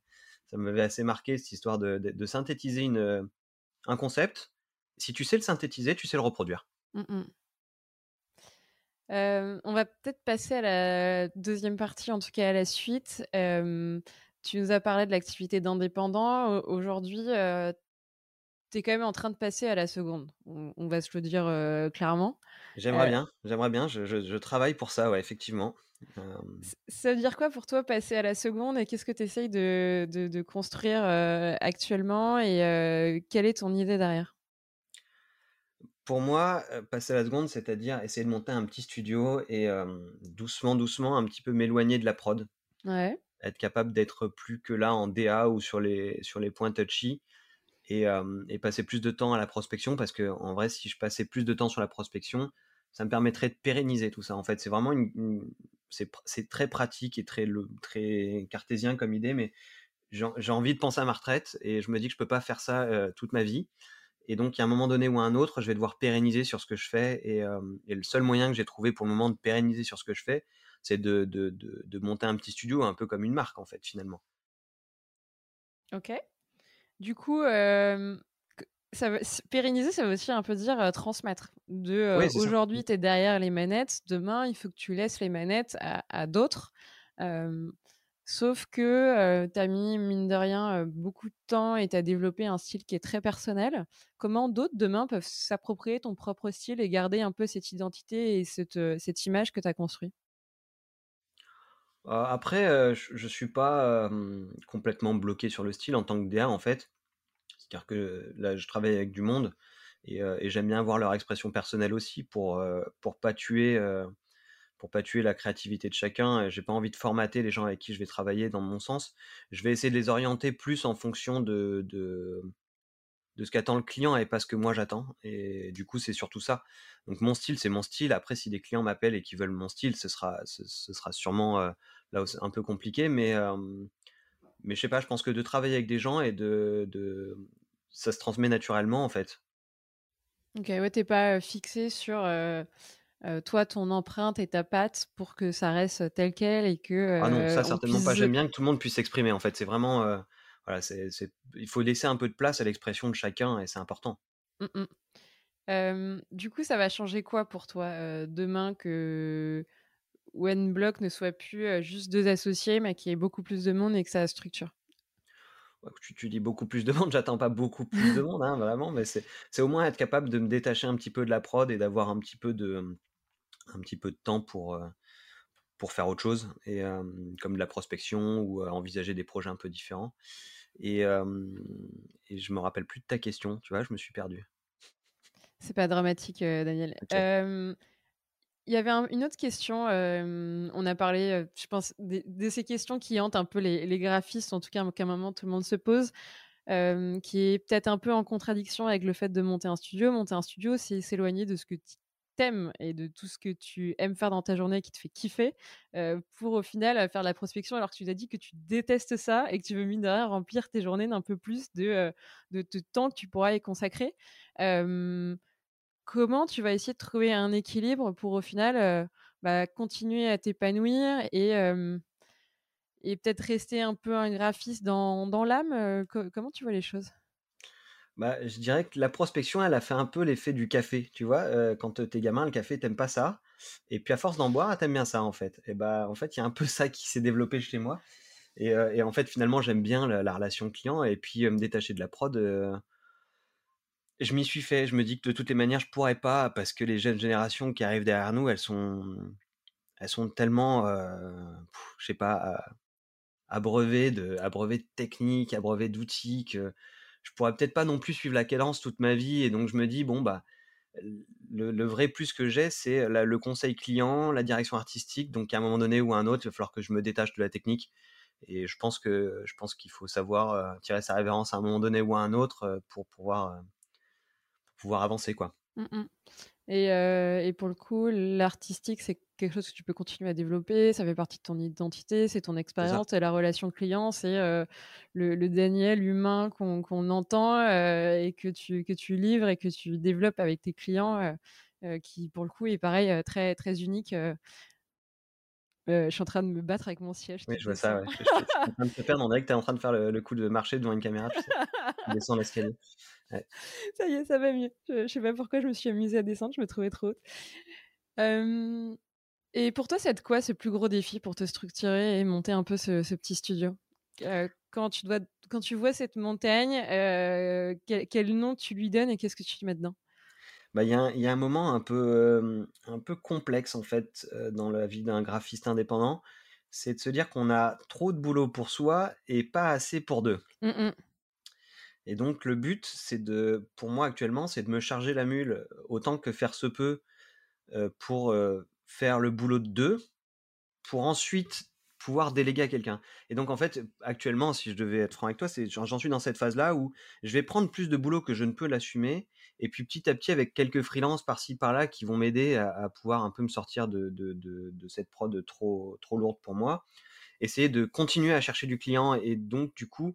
ça m'avait assez marqué cette histoire de, synthétiser une, un concept. Si tu sais le synthétiser, tu sais le reproduire. Mmh on va peut-être passer à la deuxième partie, en tout cas à la suite. tu nous as parlé de l'activité d'indépendant. Aujourd'hui, tu es quand même en train de passer à la seconde. On, va se le dire clairement. J'aimerais bien, j'aimerais bien. Je, travaille pour ça, ouais, effectivement. Ça veut dire quoi pour toi passer à la seconde et qu'est-ce que tu essayes de, construire actuellement et quelle est ton idée derrière? Pour moi, passer à la seconde, c'est-à-dire essayer de monter un petit studio et doucement, doucement, un petit peu m'éloigner de la prod. Ouais. Être capable d'être plus que là en DA ou sur les, sur les points touchy et, passer plus de temps à la prospection parce que en vrai, si je passais plus de temps sur la prospection, ça me permettrait de pérenniser tout ça. En fait, c'est vraiment une, c'est très pratique et très, très cartésien comme idée, mais j'ai envie de penser à ma retraite et je me dis que je peux pas faire ça toute ma vie. Et donc, il y a un moment donné ou un autre, je vais devoir pérenniser sur ce que je fais. Et, le seul moyen que j'ai trouvé pour le moment de pérenniser sur ce que je fais, c'est de, de, de, monter un petit studio, un peu comme une marque, en fait, finalement. Ok. Du coup, ça pérenniser, ça veut aussi un peu dire transmettre. De aujourd'hui, tu es derrière les manettes, demain, il faut que tu laisses les manettes à, d'autres. sauf que tu as mis, mine de rien, beaucoup de temps et tu as développé un style qui est très personnel. Comment d'autres, demain, peuvent s'approprier ton propre style et garder un peu cette identité et cette, cette image que tu as construite après, je, ne suis pas complètement bloqué sur le style en tant que DA en fait. C'est-à-dire que là, je travaille avec du monde et, j'aime bien voir leur expression personnelle aussi pour pour pas tuer pas tuer la créativité de chacun. J'ai pas envie de formater les gens avec qui je vais travailler dans mon sens. Je vais essayer de les orienter plus en fonction de, de, de ce qu'attend le client et pas ce que moi j'attends. Et du coup, c'est surtout ça. Donc mon style, c'est mon style. Après, si des clients m'appellent et qui veulent mon style, ce sera, ce, sera sûrement là un peu compliqué, mais mais je sais pas. Je pense que de travailler avec des gens et de, de ça se transmet naturellement en fait. Ok, ouais, t'es pas fixé sur toi, ton empreinte et ta patte pour que ça reste tel quel et que. ah non, ça certainement pas. J'aime bien que tout le monde puisse s'exprimer en fait. C'est vraiment. Voilà, il faut laisser un peu de place à l'expression de chacun et c'est important. Mmh du coup, ça va changer quoi pour toi demain que OneBlock ne soit plus juste deux associés, mais qu'il y ait beaucoup plus de monde et que ça structure? Tu, dis beaucoup plus de monde, j'attends pas beaucoup plus de monde, hein, vraiment, mais c'est au moins être capable de me détacher un petit peu de la prod et d'avoir un petit peu de un petit peu de temps pour pour faire autre chose et comme de la prospection ou envisager des projets un peu différents et, et je me rappelle plus de ta question tu vois je me suis perdu c'est pas dramatique Daniel il y avait une autre question. on a parlé, je pense, de, ces questions qui hantent un peu les, graphistes, en tout cas, qu'à un moment tout le monde se pose, qui est peut-être un peu en contradiction avec le fait de monter un studio. Monter un studio, c'est s'éloigner de ce que tu aimes et de tout ce que tu aimes faire dans ta journée qui te fait kiffer, pour au final faire de la prospection alors que tu t'as dit que tu détestes ça et que tu veux mine de rien remplir tes journées d'un peu plus de, de, temps que tu pourras y consacrer. Comment tu vas essayer de trouver un équilibre pour au final bah, continuer à t'épanouir et, et peut-être rester un peu un graphiste dans, dans l'âme Comment tu vois les choses? Bah, je dirais que la prospection, elle a fait un peu l'effet du café, tu vois. quand t'es gamin, le café, t'aimes pas ça. Et puis à force d'en boire, t'aimes bien ça, en fait. Et bah, en fait, il y a un peu ça qui s'est développé chez moi. Et, en fait, finalement, j'aime bien la, relation client. Et puis, me détacher de la prod, je m'y suis fait. Je me dis que de toutes les manières, je pourrais pas parce que les jeunes générations qui arrivent derrière nous, elles sont, elles sont tellement, euh, je sais pas, abreuvées de, de techniques, abreuvées d'outils je pourrais peut-être pas non plus suivre la cadence toute ma vie. Et donc je me dis bon bah, le, vrai plus que j'ai, c'est le conseil client, la direction artistique. Donc à un moment donné ou à un autre, il va falloir que je me détache de la technique. Et je pense que je pense qu'il faut savoir euh, tirer sa révérence à un moment donné ou à un autre euh, pour pouvoir pouvoir avancer quoi. Mmh et, euh, et, pour le coup, l'artistique, c'est quelque chose que tu peux continuer à développer. Ça fait partie de ton identité, c'est ton expérience, et la relation client, c'est euh, le, Daniel humain qu'on entend euh, et que tu, que tu livres et que tu développes avec tes clients, qui pour le coup est pareil, très, très unique. je suis en train de me battre avec mon siège. Oui, je vois ça. Ouais. Je, suis en train de te perdre. On dirait que tu es en train de faire le, coup de marcher devant une caméra. Tu sais. descends l'escalier. Ça y est, ça va mieux. Je, ne sais pas pourquoi je me suis amusée à descendre, je me trouvais trop haute. et pour toi, c'est quoi ce plus gros défi pour te structurer et monter un peu ce, petit studio? Quand, tu dois, quand tu vois cette montagne, quel, nom tu lui donnes et qu'est-ce que tu mets dedans? Bah, il y, a, y a un moment un peu, un peu complexe en fait dans la vie d'un graphiste indépendant, c'est de se dire qu'on a trop de boulot pour soi et pas assez pour deux. Mmh et donc le but, c'est de, pour moi actuellement, c'est de me charger la mule autant que faire se peut pour faire le boulot de deux, pour ensuite pouvoir déléguer à quelqu'un. Et donc en fait, actuellement, si je devais être franc avec toi, c'est j'en suis dans cette phase-là où je vais prendre plus de boulot que je ne peux l'assumer, et puis petit à petit avec quelques freelances par-ci par-là qui vont m'aider à, pouvoir un peu me sortir de, de, de, cette prod trop trop lourde pour moi, essayer de continuer à chercher du client et donc du coup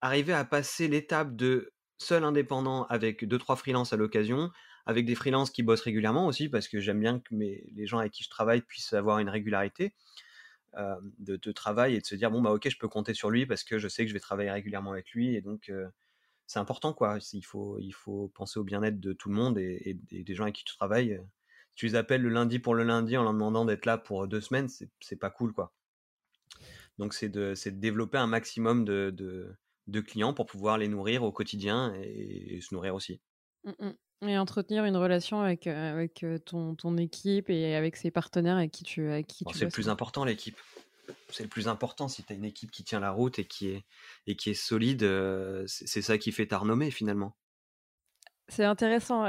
arriver à passer l'étape de seul indépendant avec deux trois freelances à l'occasion, avec des freelances qui bossent régulièrement aussi parce que j'aime bien que mes, les gens avec qui je travaille puissent avoir une régularité euh, de, travail et de se dire bon bah ok je peux compter sur lui parce que je sais que je vais travailler régulièrement avec lui et donc euh, c'est important quoi. Il faut il faut penser au bien-être de tout le monde et, des gens avec qui tu travailles. Euh, si tu les appelles le lundi pour le lundi en leur demandant d'être là pour deux semaines, c'est pas cool quoi. Donc c'est de, de développer un maximum de, clients pour pouvoir les nourrir au quotidien et, se nourrir aussi. Mmh et entretenir une relation avec, avec ton, ton équipe et avec ses partenaires avec qui tu, avec qui C'est le plus important, l'équipe. C'est le plus important. Si tu as une équipe qui tient la route et qui est, et qui est solide, c'est ça qui fait ta renommée finalement. C'est intéressant.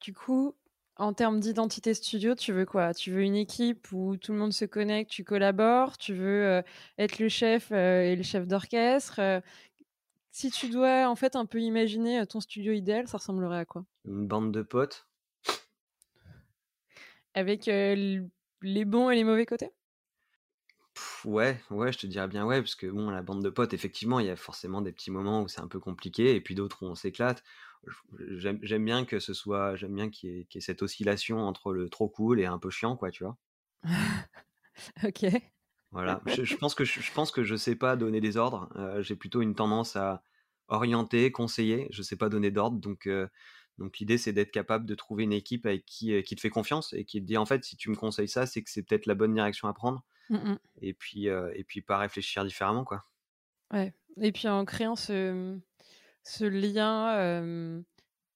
du coup, en termes d'identité studio, tu veux quoi? Tu veux une équipe où tout le monde se connecte, tu collabores Tu veux être le chef et le chef d'orchestre si tu dois en fait un peu imaginer ton studio idéal, ça ressemblerait à quoi? Une bande de potes. Avec les bons et les mauvais côtés? Ouais, ouais, je te dirais bien ouais, parce que bon, la bande de potes, effectivement, il y a forcément des petits moments où c'est un peu compliqué, et puis d'autres où on s'éclate. J'aime bien que ce soit, j'aime bien qu'il y, ait cette oscillation entre le trop cool et un peu chiant, quoi, tu vois? ok. Voilà, je, pense que je, pense que je sais pas donner des ordres. Euh, j'ai plutôt une tendance à orienter, conseiller. Je sais pas donner d'ordre, donc euh, donc l'idée c'est d'être capable de trouver une équipe avec qui euh, qui te fait confiance et qui te dit en fait si tu me conseilles ça, c'est que c'est peut-être la bonne direction à prendre. Mmh et puis et puis pas réfléchir différemment quoi. Ouais. Et puis en créant ce ce lien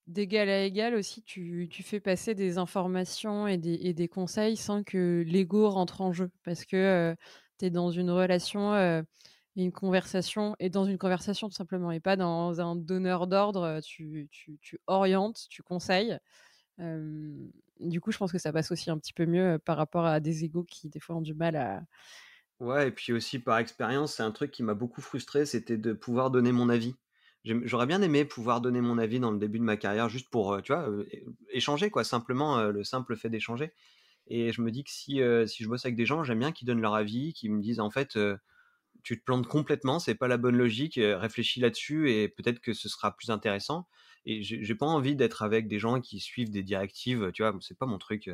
d'égal à égal aussi, tu, tu, fais passer des informations et des, et des conseils sans que l'ego rentre en jeu. Parce que tu es dans une relation une conversation, et dans une conversation tout simplement, et pas dans un donneur d'ordre, tu, tu, tu, orientes, tu conseilles. du coup, je pense que ça passe aussi un petit peu mieux par rapport à des égos qui, des fois, ont du mal à. Ouais, et puis aussi par expérience, c'est un truc qui m'a beaucoup frustré, c'était de pouvoir donner mon avis. J'aurais bien aimé pouvoir donner mon avis dans le début de ma carrière, juste pour, tu vois, échanger, quoi, simplement, le simple fait d'échanger. Et je me dis que si, si je bosse avec des gens, j'aime bien qu'ils donnent leur avis, qu'ils me disent en fait, tu te plantes complètement, c'est pas la bonne logique, réfléchis là-dessus et peut-être que ce sera plus intéressant. Et j'ai pas envie d'être avec des gens qui suivent des directives, tu vois, c'est pas mon truc.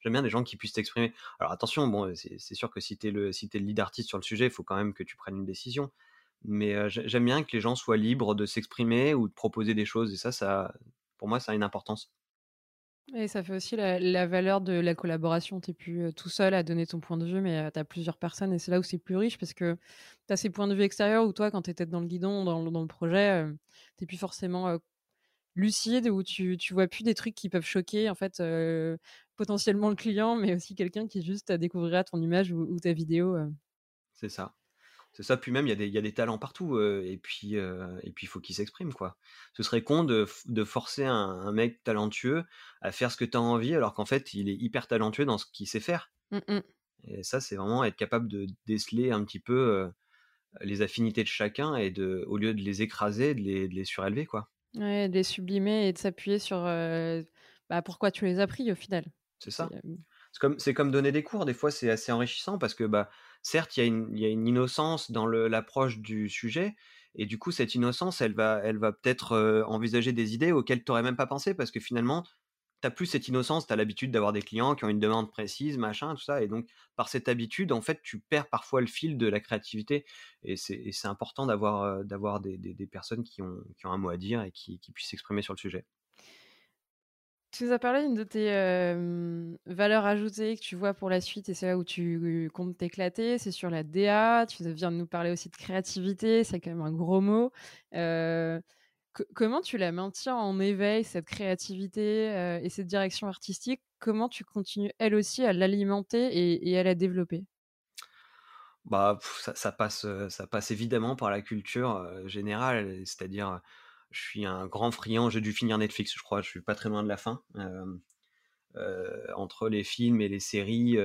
J'aime bien des gens qui puissent s'exprimer. Alors attention, bon, c'est sûr que si t'es le, si le lead artiste sur le sujet, il faut quand même que tu prennes une décision. Mais j'aime bien que les gens soient libres de s'exprimer ou de proposer des choses. Et ça, ça, pour moi, ça a une importance. Et ça fait aussi la, valeur de la collaboration. Tu n'es plus tout seul à donner ton point de vue, mais tu as plusieurs personnes et c'est là où c'est plus riche parce que tu as ces points de vue extérieurs où toi, quand tu étais dans le guidon, dans, le projet, tu n'es plus forcément lucide, où tu, tu vois plus des trucs qui peuvent choquer en fait potentiellement le client, mais aussi quelqu'un qui juste découvrira ton image ou, ta vidéo. C'est ça. C'est ça, puis même il y, a des, y a des talents partout, et puis et puis il faut qu'ils s'expriment quoi. Ce serait con de, de forcer un, mec talentueux à faire ce que tu as envie alors qu'en fait il est hyper talentueux dans ce qu'il sait faire. Mmh et ça c'est vraiment être capable de déceler un petit peu les affinités de chacun et de au lieu de les écraser, de les, de les surélever quoi. Ouais, de les sublimer et de s'appuyer sur bah, pourquoi tu les as pris au final. C'est ça. C'est comme, comme donner des cours, des fois c'est assez enrichissant parce que bah, certes, il y, a une, innocence dans l'approche du sujet, et du coup, cette innocence, elle va, elle va peut-être envisager des idées auxquelles tu n'aurais même pas pensé, parce que finalement, tu plus cette innocence, tu as l'habitude d'avoir des clients qui ont une demande précise, machin, tout ça, et donc par cette habitude, en fait, tu perds parfois le fil de la créativité, et c'est important d'avoir des, des, personnes qui ont, qui ont un mot à dire et qui puissent s'exprimer sur le sujet. Tu nous as parlé d'une de tes, valeurs ajoutées que tu vois pour la suite et c'est là où tu comptes t'éclater, c'est sur la DA. Tu viens de nous parler aussi de créativité, c'est quand même un gros mot. Comment tu la maintiens en éveil, cette créativité, et cette direction artistique? Comment tu continues, elle aussi, à l'alimenter et à la développer? Bah, ça passe, ça passe évidemment par la culture, générale, c'est-à-dire, je suis un grand friand j'ai dû finir Netflix, je crois, je suis pas très loin de la fin. Entre les films et les séries,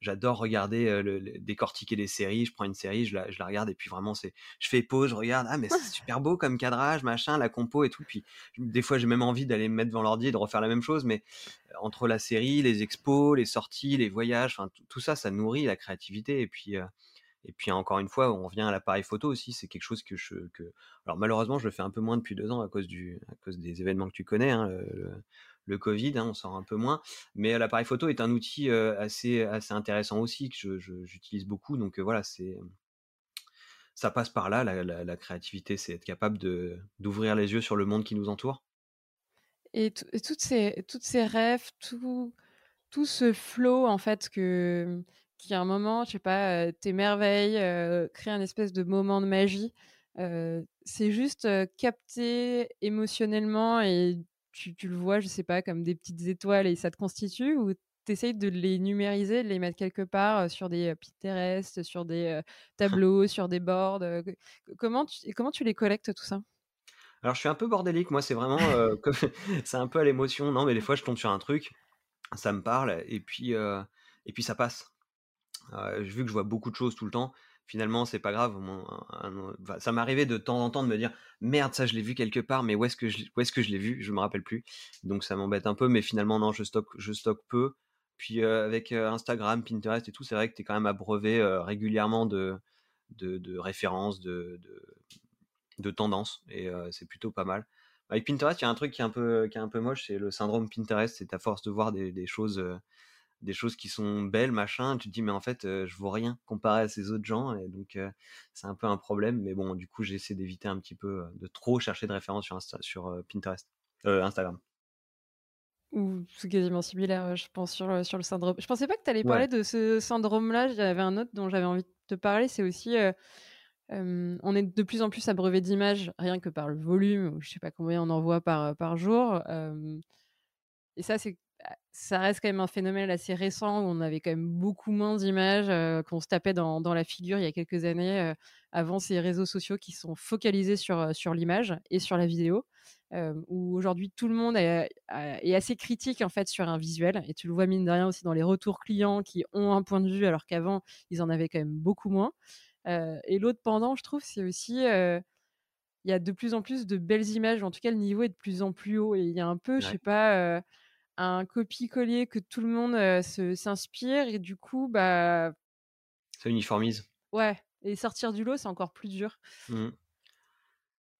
j'adore regarder, heu, le le décortiquer les séries. Je prends une série, je la je la regarde et puis vraiment c'est je fais pause, je regarde: «Ah mais c'est super beau comme cadrage, machin, la compo et tout». Puis des fois, j'ai même envie d'aller me mettre devant l'ordi et de refaire la même chose, mais entre la série, les expos, les sorties, les voyages, enfin tout ça, ça nourrit la créativité et puis, et puis encore une fois, on revient à l'appareil photo aussi, c'est quelque chose que je que alors malheureusement, je le fais un peu moins depuis 2 ans à cause du à cause des événements que tu connais, hein, le le covid, hein, on sort un peu moins. Mais l'appareil photo est un outil, heu, assez assez intéressant aussi que j'utilise beaucoup donc heu, voilà, c'est ça passe par là, la la créativité, c'est être capable de d'ouvrir les yeux sur le monde qui nous entoure. Et tou et toutes ces toutes ces rêves, tout tout ce flow en fait que qui à un moment, je sais pas, heu, t'émerveille, heu, crée un espèce de moment de magie, c'est juste, capté émotionnellement et tu tu le vois, je sais pas, comme des petites étoiles et ça te constitue ou tu essayes de les numériser, de les mettre quelque part, sur des, Pinterest, sur des, tableaux, sur des boards, comment tu comment tu les collectes tout ça? Alors je suis un peu bordélique, moi c'est vraiment, c'est un peu à l'émotion. Non, mais des fois je tombe sur un truc, ça me parle et puis, et puis ça passe. Heu, vu que je vois beaucoup de choses tout le temps, finalement c'est pas grave, ça m'arrivait de temps en temps de me dire: «Merde, ça je l'ai vu quelque part, mais où est-ce que je l'ai vu?» je me rappelle plus. Donc ça m'embête un peu, mais finalement non, je stocke peu. Puis, avec, Instagram, Pinterest et tout, c'est vrai que tu es quand même abreuvé, heu, régulièrement de références, de tendances et c'est plutôt pas mal. Avec Pinterest, il y a un truc qui est un peu moche, c'est le syndrome Pinterest. C'est à force de voir des choses, des choses qui sont belles, machin, tu te dis: «Mais en fait, heu, je vaux rien comparé à ces autres gens» et donc heu, c'est un peu un problème. Mais bon, du coup, j'essaie d'éviter un petit peu, heu, de trop chercher de références sur Insta sur, heu, Pinterest, Instagram. Ou c'est quasiment similaire, je pense sur, sur le syndrome. Je pensais pas que tu allais Ouais. parler de ce syndrome-là, il y avait un autre dont j'avais envie de te parler, c'est aussi, on est de plus en plus abreuvé d'images, rien que par le volume, je sais pas combien on en voit par, par jour, et ça, c'est ça reste quand même un phénomène assez récent où on avait quand même beaucoup moins d'images, heu, qu'on se tapait dans dans la figure il y a quelques années, heu, avant ces réseaux sociaux qui sont focalisés sur, sur l'image et sur la vidéo. Où aujourd'hui tout le monde est assez critique en fait sur un visuel et tu le vois mine de rien aussi dans les retours clients qui ont un point de vue alors qu'avant ils en avaient quand même beaucoup moins. Et l'autre pendant je trouve c'est aussi, il y a de plus en plus de belles images, en tout cas le niveau est de plus en plus haut et il y a un peu, je sais Ouais. pas, un copier-coller que tout le monde, se s'inspire et du coup, bah Ça uniformise. ouais et sortir du lot, c'est encore plus dur. Mmh.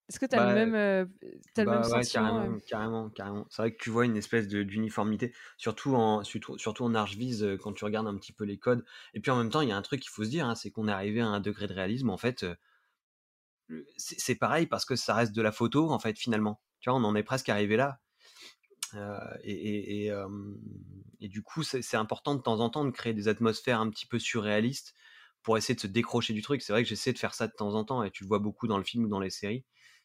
Est-ce que tu as le Bah même, tu as le même bah, ouais, sentiment, carrément, carrément, carrément. C'est vrai que tu vois une espèce d'uniformité, surtout en surtout surtout en ArchViz, heu, quand tu regardes un petit peu les codes et puis en même temps, il y a un truc qu'il faut se dire, hein, c'est qu'on est arrivé à un degré de réalisme en fait, c'est pareil parce que ça reste de la photo en fait finalement. Tu vois, on en est presque arrivé là. Heu et et du coup, c'est important de temps en temps de créer des atmosphères un petit peu surréalistes pour essayer de se décrocher du truc. C'est vrai que j'essaie de faire ça de temps en temps et tu le vois beaucoup dans le film ou dans les séries.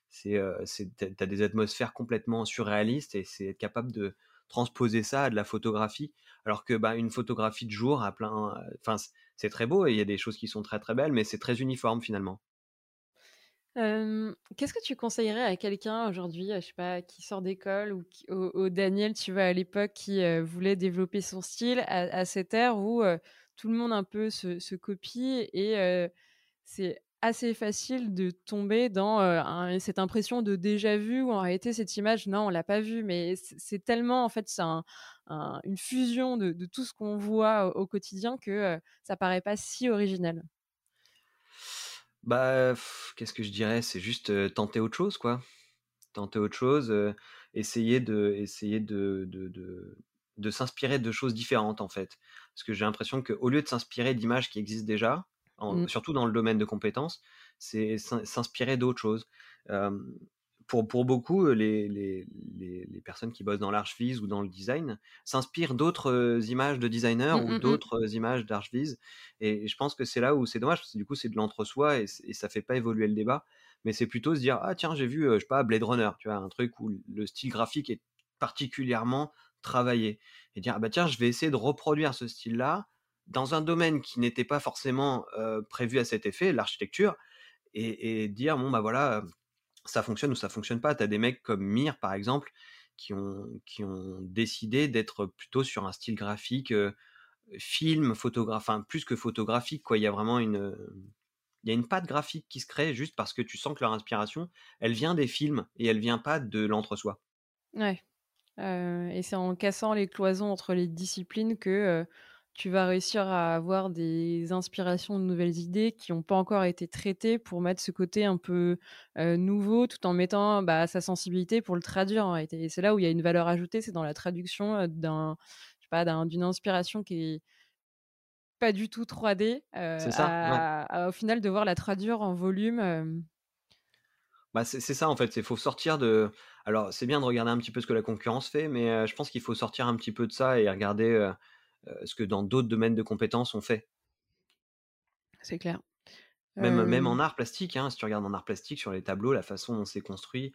C'est, heu, c'est tu as tu as des atmosphères complètement surréalistes et c'est être capable de transposer ça à de la photographie. Alors que, bah, une photographie de jour à plein, enfin c'est très beau et il y a des choses qui sont très, très belles, mais c'est très uniforme finalement. Qu'est-ce que tu conseillerais à quelqu'un aujourd'hui, je sais pas, qui sort d'école ou au Daniel, tu vois, à l'époque qui, voulait développer son style à cette ère où, tout le monde un peu se copie et c'est assez facile de tomber dans, cette impression de déjà vu où en réalité cette image, non, on l'a pas vue, mais c'est tellement en fait, c'est un un une fusion de tout ce qu'on voit au au quotidien que, ça paraît pas si original. Bah, qu'est-ce que je dirais? C'est juste, heu, tenter autre chose, quoi. Tenter autre chose, heu, essayer de essayer de de de de s'inspirer de choses différentes, en fait. Parce que j'ai l'impression qu'au lieu de s'inspirer d'images qui existent déjà, en Mmh. surtout dans le domaine de compétences, c'est s'in s'inspirer d'autres choses. Hem, pour, pour beaucoup, les, les, les, personnes qui bossent dans l'archvise ou dans le design s'inspirent d'autres images de designers Mmh, ou mmh, mmh. d'autres images d'archvise. Et je pense que c'est là où c'est dommage, parce que du coup, c'est de l'entre-soi et, et, ça fait pas évoluer le débat. Mais c'est plutôt se dire, ah tiens, j'ai vu, je sais pas, Blade Runner, tu vois, un truc où le style graphique est particulièrement travaillé. Et dire, ah bah tiens, je vais essayer de reproduire ce style-là dans un domaine qui n'était pas forcément prévu à cet effet, l'architecture, et, et, dire, bon bah voilà ça fonctionne ou ça fonctionne pas. Tu as des mecs comme Mir, par exemple, qui ont, qui ont décidé d'être plutôt sur un style graphique, film, photographe, enfin plus que photographique, quoi. Il y a vraiment une, il y a une patte graphique qui se crée juste parce que tu sens que leur inspiration, elle vient des films et elle vient pas de l'entre-soi. Ouais. et c'est en cassant les cloisons entre les disciplines que tu vas réussir à avoir des inspirations de nouvelles idées qui n'ont pas encore été traitées pour mettre ce côté un peu nouveau tout en mettant bah, sa sensibilité pour le traduire en réalité. Et c'est là où il y a une valeur ajoutée, c'est dans la traduction d'un, je sais pas, d'une inspiration qui est pas du tout 3D, c'est ça, à, au final devoir la traduire en volume. Bah c'est ça en fait, il faut sortir de. Alors c'est bien de regarder un petit peu ce que la concurrence fait, mais je pense qu'il faut sortir un petit peu de ça et regarder ce que dans d'autres domaines de compétences on fait. C'est clair. Même, même en art plastique, hein, si tu regardes en art plastique sur les tableaux, la façon dont c'est construit,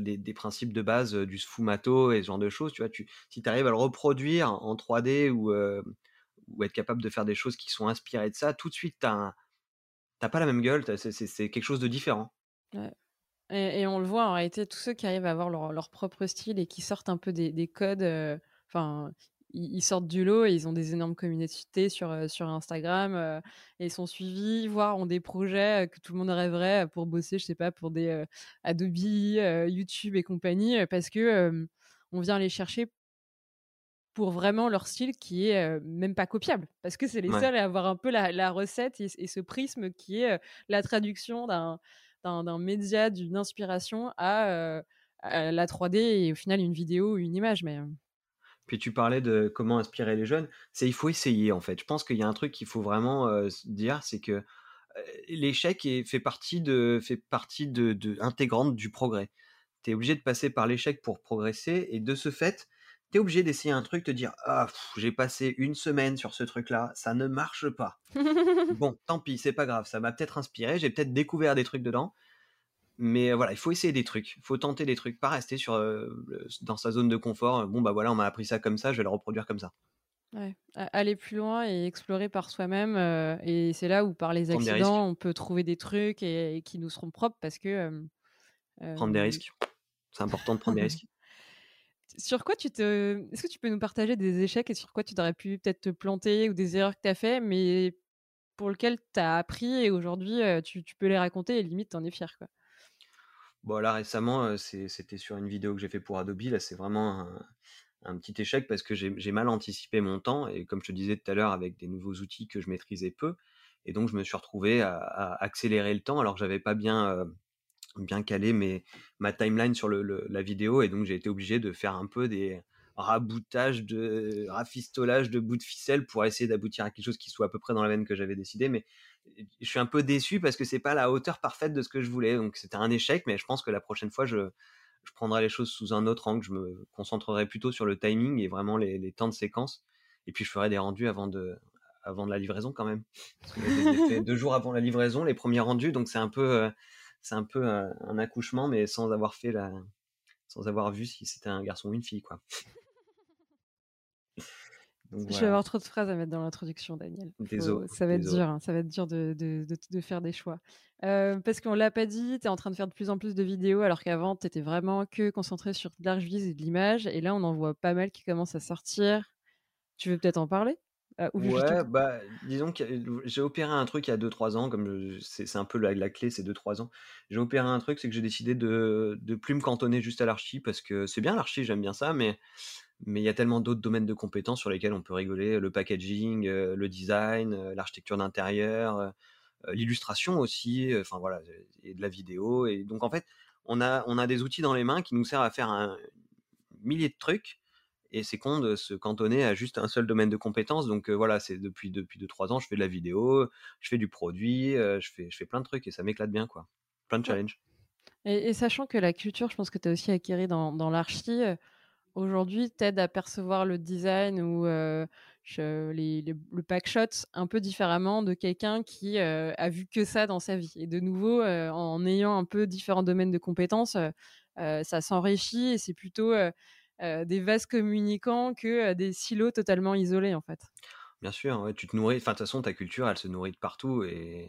des, principes de base du sfumato et ce genre de choses, tu vois, tu, si tu arrives à le reproduire en 3D ou, ou être capable de faire des choses qui sont inspirées de ça, tout de suite, tu n'as pas la même gueule, c'est quelque chose de différent. Ouais. Et, on le voit en réalité, tous ceux qui arrivent à avoir leur, leur propre style et qui sortent un peu des, des codes, enfin, ils, sortent du lot et ils ont des énormes communautés sur, sur Instagram et ils sont suivis, voire ont des projets que tout le monde rêverait pour bosser, je sais pas, pour des Adobe, YouTube et compagnie, parce que on vient les chercher pour vraiment leur style qui est même pas copiable, parce que c'est les seuls à avoir un peu la, recette et, ce prisme qui est la traduction d'un d'un média, d'une inspiration à, à, la 3D et au final une vidéo ou une image. Mais puis tu parlais de comment inspirer les jeunes. C'est il faut essayer en fait. Je pense qu'il y a un truc qu'il faut vraiment dire, c'est que l'échec fait partie de fait partie de, intégrante du progrès. Tu es obligé de passer par l'échec pour progresser et de ce fait, tu es obligé d'essayer un truc, te dire ah j'ai passé une semaine sur ce truc-là, ça ne marche pas. bon, tant pis, c'est pas grave, ça m'a peut-être inspiré, j'ai peut-être découvert des trucs dedans. Mais voilà, il faut essayer des trucs, il faut tenter des trucs, pas rester sur, dans sa zone de confort. Bon, bah voilà, on m'a appris ça comme ça, je vais le reproduire comme ça. Ouais, aller plus loin et explorer par soi-même. et c'est là où, par les accidents, on peut trouver des trucs et, qui nous seront propres parce que. prendre des risques. C'est important de prendre des risques. Sur quoi tu te. Est-ce que tu peux nous partager des échecs et sur quoi tu aurais pu peut-être te planter ou des erreurs que tu as fait, mais pour lesquelles tu as appris et aujourd'hui tu, tu, peux les raconter et limite t'en es fier quoi? Bon, là récemment, c'était sur une vidéo que j'ai fait pour Adobe. Là, c'est vraiment un, petit échec parce que j'ai mal anticipé mon temps et comme je te disais tout à l'heure, avec des nouveaux outils que je maîtrisais peu, et donc je me suis retrouvé à, accélérer le temps alors que j'avais pas bien bien calé mes, ma timeline sur le, la vidéo et donc j'ai été obligé de faire un peu des raboutages de rafistolage de bouts de ficelle pour essayer d'aboutir à quelque chose qui soit à peu près dans la veine que j'avais décidé mais je suis un peu déçu parce que c'est pas la hauteur parfaite de ce que je voulais. Donc c'était un échec, mais je pense que la prochaine fois, je, je prendrai les choses sous un autre angle. Je me concentrerai plutôt sur le timing et vraiment les, les temps de séquence. Et puis je ferai des rendus avant de, avant de la livraison quand même. Parce que j'ai fait deux jours avant la livraison, les premiers rendus, donc c'est un peu, euh, c'est un peu un, un, accouchement, mais sans avoir fait la, sans avoir vu si c'était un garçon ou une fille, quoi. Je vais avoir trop de phrases à mettre dans l'introduction, Daniel. ça va être dur, hein, ça va être dur de, de, de, faire des choix. Euh, parce qu'on l'a pas dit, tu es en train de faire de plus en plus de vidéos, alors qu'avant, tu étais vraiment que concentré sur de l'archivise et de l'image. Et là, on en voit pas mal qui commencent à sortir. Tu veux peut-être en parler? Euh, Ouais, bah, disons que j'ai opéré un truc il y a 2-3 ans, comme c'est un peu la, la clé, c'est 2-3 ans. J'ai opéré un truc, c'est que j'ai décidé de, de plus me cantonner juste à l'archi, parce que c'est bien l'archi, j'aime bien ça, mais mais il y a tellement d'autres domaines de compétences sur lesquels on peut rigoler, le packaging, euh, le design, euh, l'architecture d'intérieur, euh, l'illustration aussi, enfin voilà, et de la vidéo. Et donc en fait, on a, on a des outils dans les mains qui nous servent à faire un millier de trucs. Et c'est con de se cantonner à juste un seul domaine de compétences. Donc voilà, c'est depuis depuis 2-3 ans, je fais de la vidéo, je fais du produit, je fais je fais plein de trucs et ça m'éclate bien quoi. Plein de challenges. Et, sachant que la culture, je pense que tu as aussi acquéri dans, dans l'archi, aujourd'hui, t'aide à percevoir le design ou les, le packshot un peu différemment de quelqu'un qui a vu que ça dans sa vie. Et de nouveau, en ayant un peu différents domaines de compétences, ça s'enrichit et c'est plutôt des vases communicants que des silos totalement isolés, en fait. Bien sûr, tu te nourris. Enfin, de toute façon, ta culture, elle se nourrit de partout. Et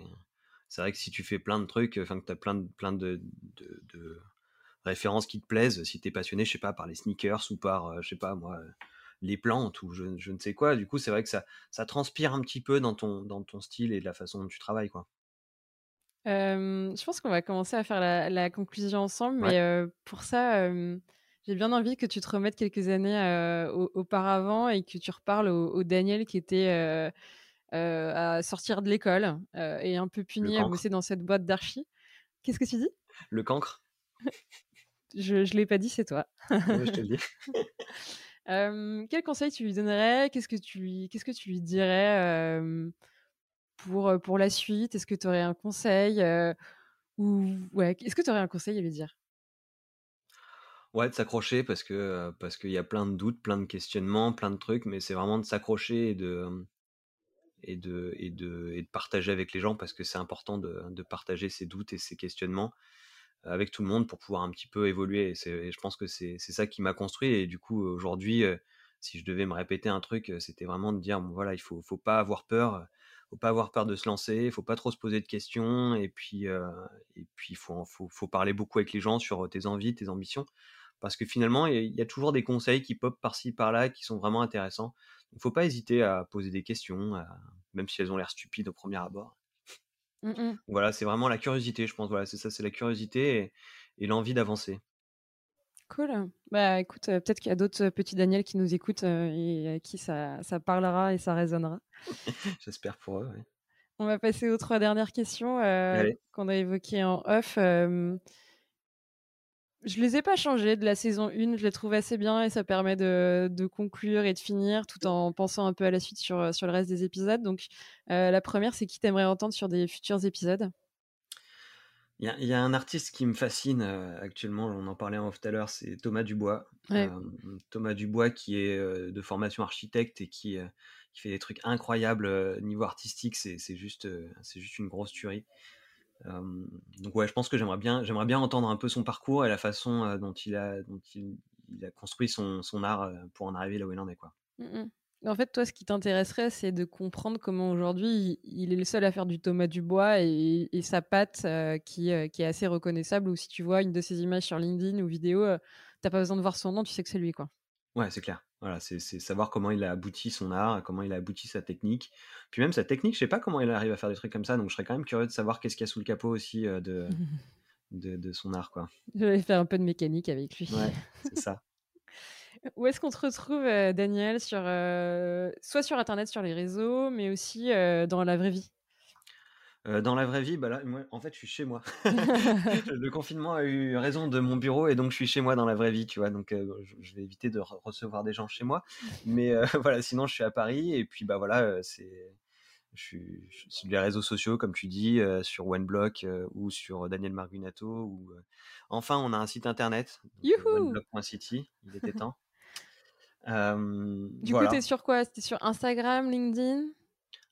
c'est vrai que si tu fais plein de trucs, enfin, que tu as plein plein de, de, références qui te plaisent, si tu es passionné, je sais pas, par les sneakers ou par, je sais pas, moi, les plantes ou je, je, ne sais quoi, du coup, c'est vrai que ça, ça transpire un petit peu dans ton, dans ton style et de la façon dont tu travailles, quoi. je pense qu'on va commencer à faire la, conclusion ensemble, mais pour ça, j'ai bien envie que tu te remettes quelques années auparavant et que tu reparles au, Daniel qui était à sortir de l'école et un peu puni à bosser dans cette boîte d'archi. Qu'est-ce que tu dis? Le cancre. je ne l'ai pas dit, c'est toi. je te le dis. quel conseil tu lui donnerais? Qu'est-ce que tu lui, qu'est-ce que tu lui dirais pour, pour la suite? Est-ce que tu aurais un conseil ou ouais, Est-ce que tu aurais un conseil à lui dire? Ouais, de s'accrocher parce que parce qu'il y a plein de doutes, plein de questionnements, plein de trucs, mais c'est vraiment de s'accrocher et de et de et de et de partager avec les gens parce que c'est important de, de partager ses doutes et ses questionnements avec tout le monde pour pouvoir un petit peu évoluer. Et, je pense que c'est ça qui m'a construit. Et du coup, aujourd'hui, si je devais me répéter un truc, c'était vraiment de dire voilà, il faut faut pas avoir peur, faut pas avoir peur de se lancer, faut pas trop se poser de questions. Et puis et puis faut, faut faut parler beaucoup avec les gens sur tes envies, tes ambitions parce que finalement, il y, a toujours des conseils qui pop par-ci par-là qui sont vraiment intéressants. Il faut pas hésiter à poser des questions, même si elles ont l'air stupides au premier abord. Mmh voilà, c'est vraiment la curiosité, je pense. Voilà, c'est ça, c'est la curiosité et, l'envie d'avancer. Cool. Bah écoute, peut-être qu'il y a d'autres petits Daniel qui nous écoutent et à qui ça, ça, parlera et ça résonnera. J'espère pour eux. On va passer aux trois dernières questions qu'on a évoquées en off. Je les ai pas changés de la saison 1, je les trouve assez bien et ça permet de, conclure et de finir tout en pensant un peu à la suite sur, sur le reste des épisodes. Donc euh, la première, c'est qui t'aimerais entendre sur des futurs épisodes? Il y, a, un artiste qui me fascine euh, actuellement, on en parlait en off tout à l'heure, c'est Thomas Dubois. Euh, Thomas Dubois qui est de formation architecte et qui, qui fait des trucs incroyables niveau artistique, c'est juste, c'est juste une grosse tuerie donc ouais, je pense que j'aimerais bien, j'aimerais bien entendre un peu son parcours et la façon dont il a, dont il, a construit son, son, art pour en arriver là où il en est quoi. Mmh en fait, toi, ce qui t'intéresserait, c'est de comprendre comment aujourd'hui il est le seul à faire du Thomas Dubois et, et sa patte qui, qui, est assez reconnaissable. Ou si tu vois une de ses images sur LinkedIn ou vidéo, t'as pas besoin de voir son nom, tu sais que c'est lui quoi. Ouais, c'est clair. Voilà, c'est savoir comment il a abouti son art, comment il a abouti sa technique. Puis même sa technique, je sais pas comment il arrive à faire des trucs comme ça, donc je serais quand même curieux de savoir qu'est-ce qu'il y a sous le capot aussi de, de, son art. quoi. Je vais faire un peu de mécanique avec lui. Ouais, c'est ça. Où est-ce qu'on te retrouve, Daniel, sur, soit sur Internet, sur les réseaux, mais aussi dans la vraie vie? Dans la vraie vie, bah là, moi, en fait, je suis chez moi. le confinement a eu raison de mon bureau et donc je suis chez moi dans la vraie vie, tu vois. Donc je, vais éviter de recevoir des gens chez moi. Mais voilà, sinon je suis à Paris et puis bah voilà, c'est je suis, sur les réseaux sociaux, comme tu dis, sur OneBlock ou sur Daniel Margunato. Ou, enfin, on a un site internet, oneBlock.city, il était temps. du coup, tu es sur quoi? C'était sur Instagram, LinkedIn?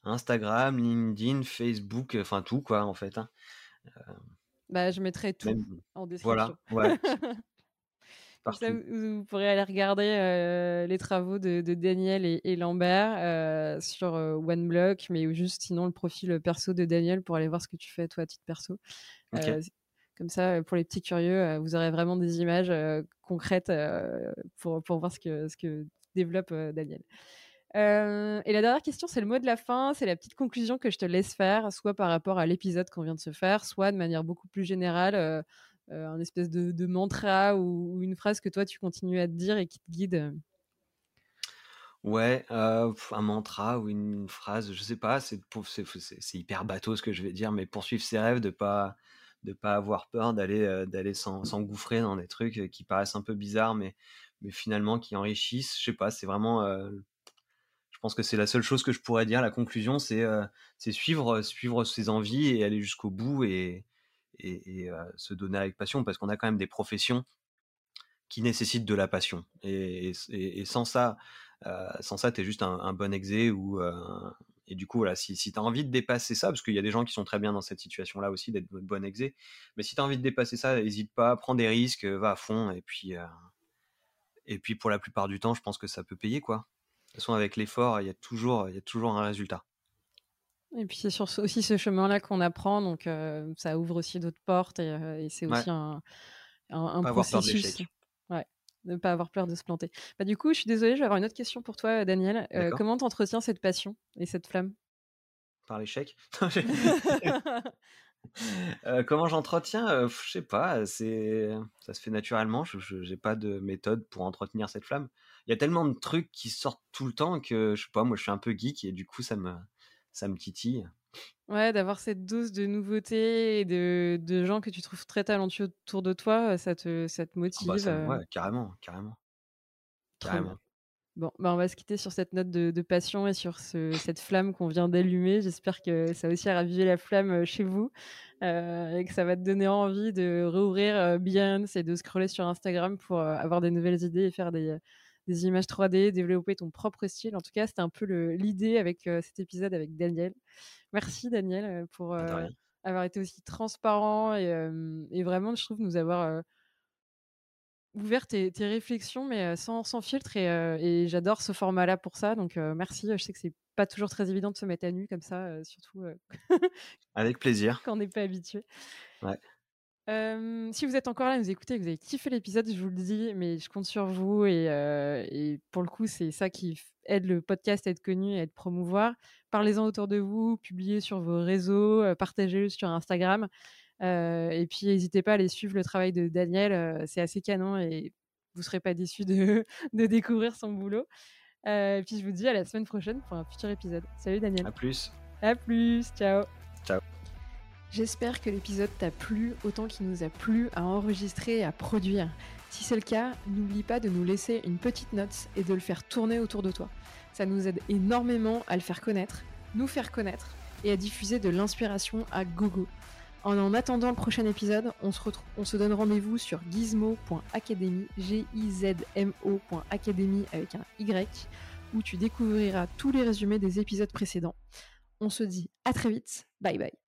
Instagram, LinkedIn, Facebook, enfin tout quoi en fait. Hein. Bah, je mettrai tout en description. Voilà, ouais. ça, vous, pourrez aller regarder les travaux de, Daniel et, Lambert sur OneBlock, mais juste sinon le profil perso de Daniel pour aller voir ce que tu fais toi à titre perso. comme ça, pour les petits curieux, vous aurez vraiment des images concrètes pour, pour voir ce que, ce que développe Daniel. Euh, et la dernière question, c'est le mot de la fin, c'est la petite conclusion que je te laisse faire, soit par rapport à l'épisode qu'on vient de se faire, soit de manière beaucoup plus générale, euh, euh, un espèce de, mantra ou, une phrase que toi tu continues à te dire et qui te guide. Ouais, un mantra ou une phrase, je sais pas, c'est hyper bateau ce que je vais dire, mais poursuivre ses rêves, de pas de pas avoir peur d'aller d'aller s'engouffrer dans des trucs qui paraissent un peu bizarres, mais mais finalement qui enrichissent. Je sais pas, c'est vraiment je pense que c'est la seule chose que je pourrais dire. La conclusion, c'est euh, suivre, suivre ses envies et aller jusqu'au bout et, et, se donner avec passion parce qu'on a quand même des professions qui nécessitent de la passion. Et, sans ça, ça, tu es juste un, bon exé et du coup, voilà, si, si tu as envie de dépasser ça, parce qu'il y a des gens qui sont très bien dans cette situation-là aussi, d'être bon exé, mais si tu as envie de dépasser ça, n'hésite pas, prends des risques, va à fond, et puis, et puis pour la plupart du temps, je pense que ça peut payer, quoi. De toute façon, avec l'effort, il y, a toujours, y a toujours un résultat. Et puis c'est sur aussi ce chemin-là qu'on apprend, donc ça ouvre aussi d'autres portes et, c'est aussi un, un, pas processus. Ouais, ne pas avoir peur de se planter. Bah, du coup, je suis désolée, je vais avoir une autre question pour toi, Daniel. Euh, comment t'entretiens cette passion et cette flamme? Par l'échec? Euh, Comment j'entretiens? Euh, Je sais pas, c'est ça se fait naturellement. Je n'ai pas de méthode pour entretenir cette flamme. Il y a tellement de trucs qui sortent tout le temps que je sais pas, moi je suis un peu geek et du coup ça me ça me titille. Ouais, d'avoir cette dose de nouveauté et de, de, gens que tu trouves très talentueux autour de toi, ça te, ça te ah bah, motive. ouais, carrément, carrément. Carrément. Bon, bah on va se quitter sur cette note de, de passion et sur ce, cette flamme qu'on vient d'allumer. J'espère que ça a aussi ravivé la flamme chez vous euh, et que ça va te donner envie de rouvrir euh, Behance et de scroller sur Instagram pour avoir des nouvelles idées et faire des, des images 3D, développer ton propre style. En tout cas, c'était un peu l'idée avec cet épisode avec Daniel. Merci Daniel pour avoir été aussi transparent et, vraiment, je trouve, nous avoir ouvert tes, réflexions, mais sans, filtre. Et, j'adore ce format-là pour ça. Donc, merci. Je sais que c'est pas toujours très évident de se mettre à nu comme ça, surtout. avec plaisir. Quand on n'est pas habitué. Ouais si vous êtes encore là, vous écoutez, vous avez kiffé l'épisode, je vous le dis, mais je compte sur vous et, pour le coup, c'est ça qui aide le podcast à être connu et à être promouvoir. Parlez-en autour de vous, publiez sur vos réseaux, partagez-le sur Instagram. et puis, n'hésitez pas à aller suivre le travail de Daniel. c'est assez canon et vous ne serez pas déçus de, de, découvrir son boulot. et puis, je vous dis à la semaine prochaine pour un futur épisode. Salut Daniel. À plus. À plus. Ciao. J'espère que l'épisode t'a plu autant qu'il nous a plu à enregistrer et à produire. Si c'est le cas, n'oublie pas de nous laisser une petite note et de le faire tourner autour de toi. Ça nous aide énormément à le faire connaître, nous faire connaître et à diffuser de l'inspiration à gogo. En en attendant le prochain épisode, on se, on se donne rendez-vous sur gizmo.academy, g i z avec un Y, où tu découvriras tous les résumés des épisodes précédents. On se dit à très vite, bye bye.